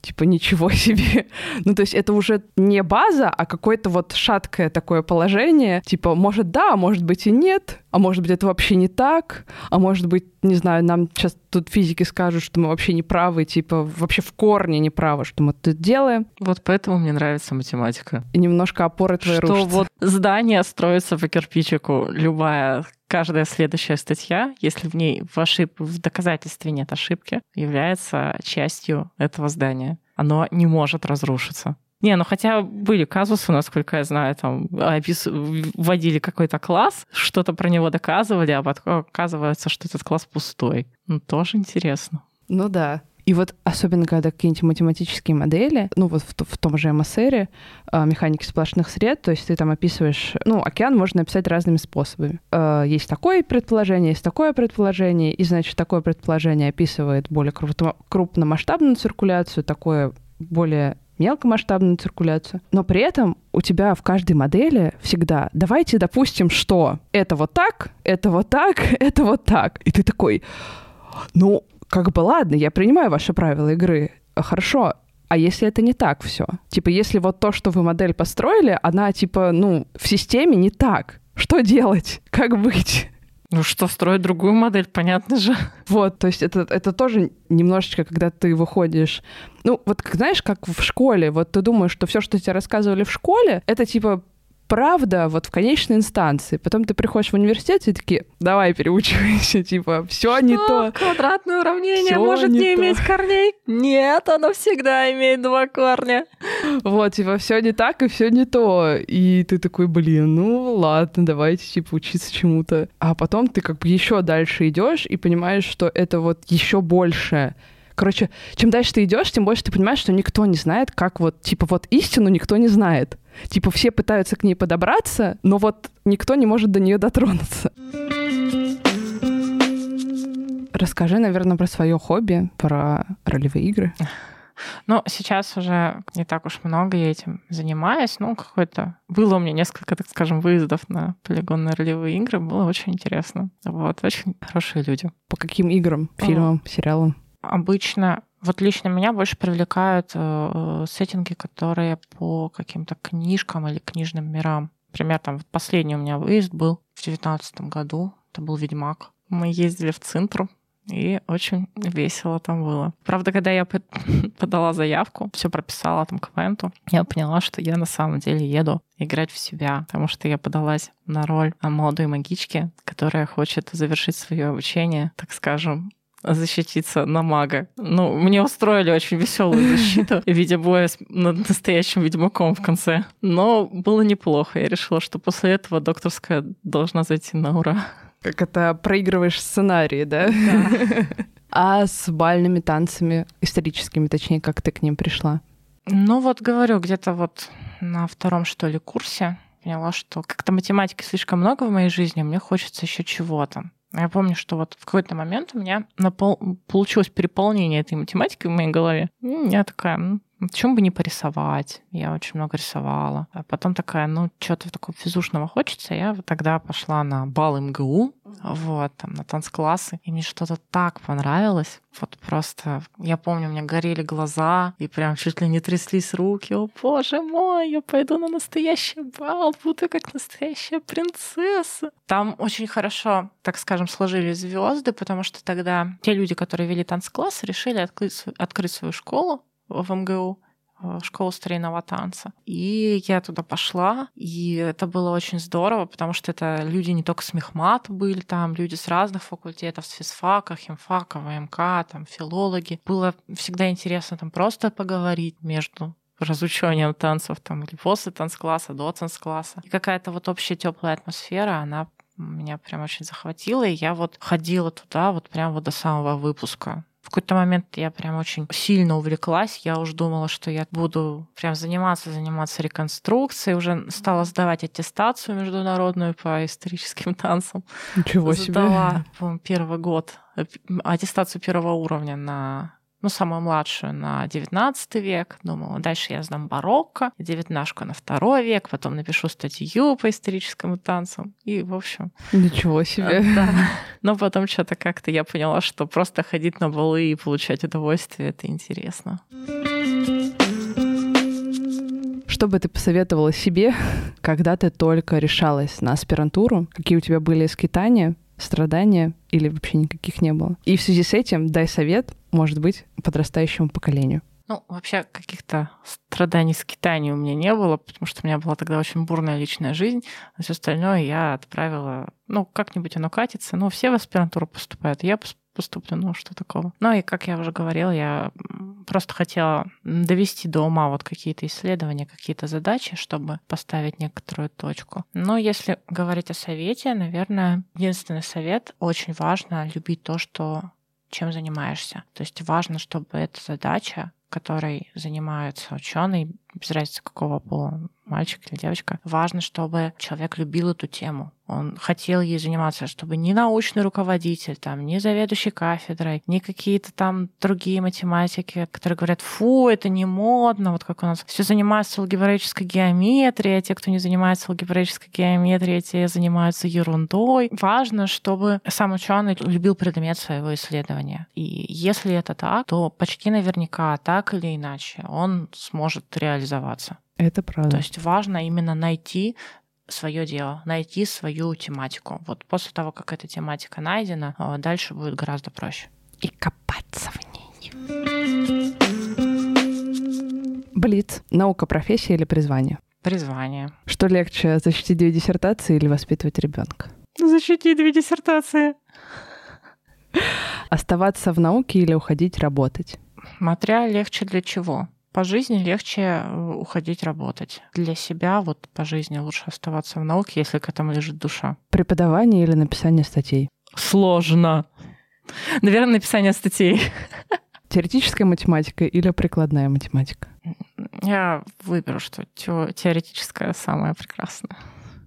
типа, ничего себе. ну, то есть это уже не база, а какое-то вот шаткое такое положение. Типа, может, да, а может быть и нет, а может быть это вообще не так, а может быть, не знаю, нам сейчас тут физики скажут, что мы вообще не правы, типа, вообще в корне не правы, что мы тут делаем. Вот поэтому мне нравится математика. И немножко опоры твои что рушатся. вот здание строится по кирпичику, любая каждая следующая статья, если в ней в, ошиб... в доказательстве нет ошибки, является частью этого здания. Оно не может разрушиться. Не, ну хотя были казусы, насколько я знаю, там опис... вводили какой-то класс, что-то про него доказывали, а оказывается, что этот класс пустой. Ну, тоже интересно. Ну да. И вот особенно, когда какие-нибудь математические модели, ну вот в, в том же МСР, э, механики сплошных сред, то есть ты там описываешь, ну, океан можно описать разными способами. Э, есть такое предположение, есть такое предположение, и, значит, такое предположение описывает более крупномасштабную циркуляцию, такое более мелкомасштабную циркуляцию. Но при этом у тебя в каждой модели всегда давайте допустим, что это вот так, это вот так, это вот так. И ты такой, ну, как бы ладно, я принимаю ваши правила игры, хорошо, а если это не так все? Типа, если вот то, что вы модель построили, она типа, ну, в системе не так, что делать? Как быть? Ну что, строить другую модель, понятно же. Вот, то есть это, это тоже немножечко, когда ты выходишь... Ну, вот знаешь, как в школе, вот ты думаешь, что все, что тебе рассказывали в школе, это типа правда вот в конечной инстанции. Потом ты приходишь в университет и такие, давай переучивайся, типа, все не то. Квадратное уравнение всё может не, не иметь корней? Нет, оно всегда имеет два корня. Вот, типа, все не так и все не то. И ты такой, блин, ну ладно, давайте, типа, учиться чему-то. А потом ты как бы еще дальше идешь и понимаешь, что это вот еще больше Короче, чем дальше ты идешь, тем больше ты понимаешь, что никто не знает, как вот, типа, вот истину никто не знает. Типа все пытаются к ней подобраться, но вот никто не может до нее дотронуться. Расскажи, наверное, про свое хобби, про ролевые игры. Ну, сейчас уже не так уж много я этим занимаюсь. Ну, какой-то... Было у меня несколько, так скажем, выездов на полигонные ролевые игры. Было очень интересно. Вот, очень хорошие люди. По каким играм? Фильмам, сериалам? Обычно вот лично меня больше привлекают э, сеттинги, которые по каким-то книжкам или книжным мирам. Например, там вот последний у меня выезд был в девятнадцатом году. Это был «Ведьмак». Мы ездили в Центру, и очень весело там было. Правда, когда я подала заявку, все прописала там к ивенту, я поняла, что я на самом деле еду играть в себя, потому что я подалась на роль молодой магички, которая хочет завершить свое обучение, так скажем, защититься на мага. Ну, мне устроили очень веселую защиту в виде боя с над настоящим ведьмаком в конце. Но было неплохо. Я решила, что после этого докторская должна зайти на ура. Как это проигрываешь сценарий, да? Да. А с бальными танцами, историческими, точнее, как ты к ним пришла? Ну вот говорю, где-то вот на втором, что ли, курсе поняла, что как-то математики слишком много в моей жизни, мне хочется еще чего-то. Я помню, что вот в какой-то момент у меня напол... получилось переполнение этой математики в моей голове. И я такая, ну, почему бы не порисовать? Я очень много рисовала. А потом такая, ну, что-то такого физушного хочется. Я вот тогда пошла на бал МГУ, вот, там, на танцклассы, и мне что-то так понравилось. Вот просто, я помню, у меня горели глаза, и прям чуть ли не тряслись руки. О, боже мой, я пойду на настоящий бал, буду как настоящая принцесса. Там очень хорошо, так скажем, сложились звезды, потому что тогда те люди, которые вели танцкласс, решили открыть, открыть свою школу в МГУ. Э, школу старинного танца. И я туда пошла, и это было очень здорово, потому что это люди не только с мехмата были там, люди с разных факультетов, с физфака, химфака, ВМК, там, филологи. Было всегда интересно там просто поговорить между разучиванием танцев там или после танцкласса, до танцкласса. И какая-то вот общая теплая атмосфера, она меня прям очень захватила, и я вот ходила туда вот прям вот до самого выпуска. В какой-то момент я прям очень сильно увлеклась. Я уже думала, что я буду прям заниматься, заниматься реконструкцией. Уже стала сдавать аттестацию международную по историческим танцам. Ничего себе. Сдала, первый год э, аттестацию первого уровня на ну, самую младшую на 19 век. Думала, дальше я сдам барокко, девятнашку на второй век, потом напишу статью по историческому танцам. И, в общем... Ничего себе. Да. Но потом что-то как-то я поняла, что просто ходить на балы и получать удовольствие — это интересно. Что бы ты посоветовала себе, когда ты только решалась на аспирантуру? Какие у тебя были скитания, страдания или вообще никаких не было? И в связи с этим дай совет, может быть, подрастающему поколению. Ну, вообще каких-то страданий, скитаний у меня не было, потому что у меня была тогда очень бурная личная жизнь, а все остальное я отправила, ну, как-нибудь оно катится. Ну, все в аспирантуру поступают, я поступлю, ну, что такого. Ну, и, как я уже говорила, я просто хотела довести до ума вот какие-то исследования, какие-то задачи, чтобы поставить некоторую точку. Но если говорить о совете, наверное, единственный совет — очень важно любить то, что чем занимаешься. То есть важно, чтобы эта задача, которой занимаются ученые, без разницы какого пола, мальчик или девочка, важно, чтобы человек любил эту тему. Он хотел ей заниматься, чтобы ни научный руководитель, там, ни заведующий кафедрой, ни какие-то там другие математики, которые говорят, фу, это не модно, вот как у нас все занимаются алгебраической геометрией, а те, кто не занимается алгебраической геометрией, те занимаются ерундой. Важно, чтобы сам ученый любил предмет своего исследования. И если это так, то почти наверняка так или иначе он сможет реализоваться. Это правда. То есть важно именно найти свое дело, найти свою тематику. Вот после того, как эта тематика найдена, а, дальше будет гораздо проще. И копаться в ней. Блиц. Наука, профессия или призвание? Призвание. Что легче, защитить две диссертации или воспитывать ребенка? Защитить две диссертации. Оставаться в науке или уходить работать? Смотря легче для чего. По жизни легче э, уходить работать. Для себя вот по жизни лучше оставаться в науке, если к этому лежит душа. Преподавание или написание статей? Сложно. Наверное, написание статей. Теоретическая математика или прикладная математика? Я выберу, что теоретическая самая прекрасная.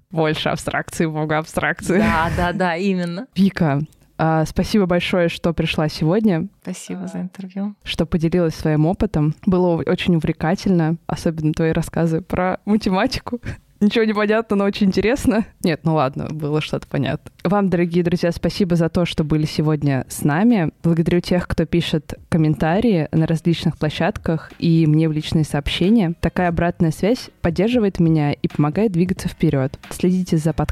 Больше абстракции, много абстракции. Да, да, да, именно. Вика, спасибо большое, что пришла сегодня. Спасибо за интервью. Что поделилась своим опытом. Было очень увлекательно, особенно твои рассказы про математику. Ничего не понятно, но очень интересно. Нет, ну ладно, было что-то понятно. Вам, дорогие друзья, спасибо за то, что были сегодня с нами. Благодарю тех, кто пишет комментарии на различных площадках и мне в личные сообщения. Такая обратная связь поддерживает меня и помогает двигаться вперед. Следите за подкастом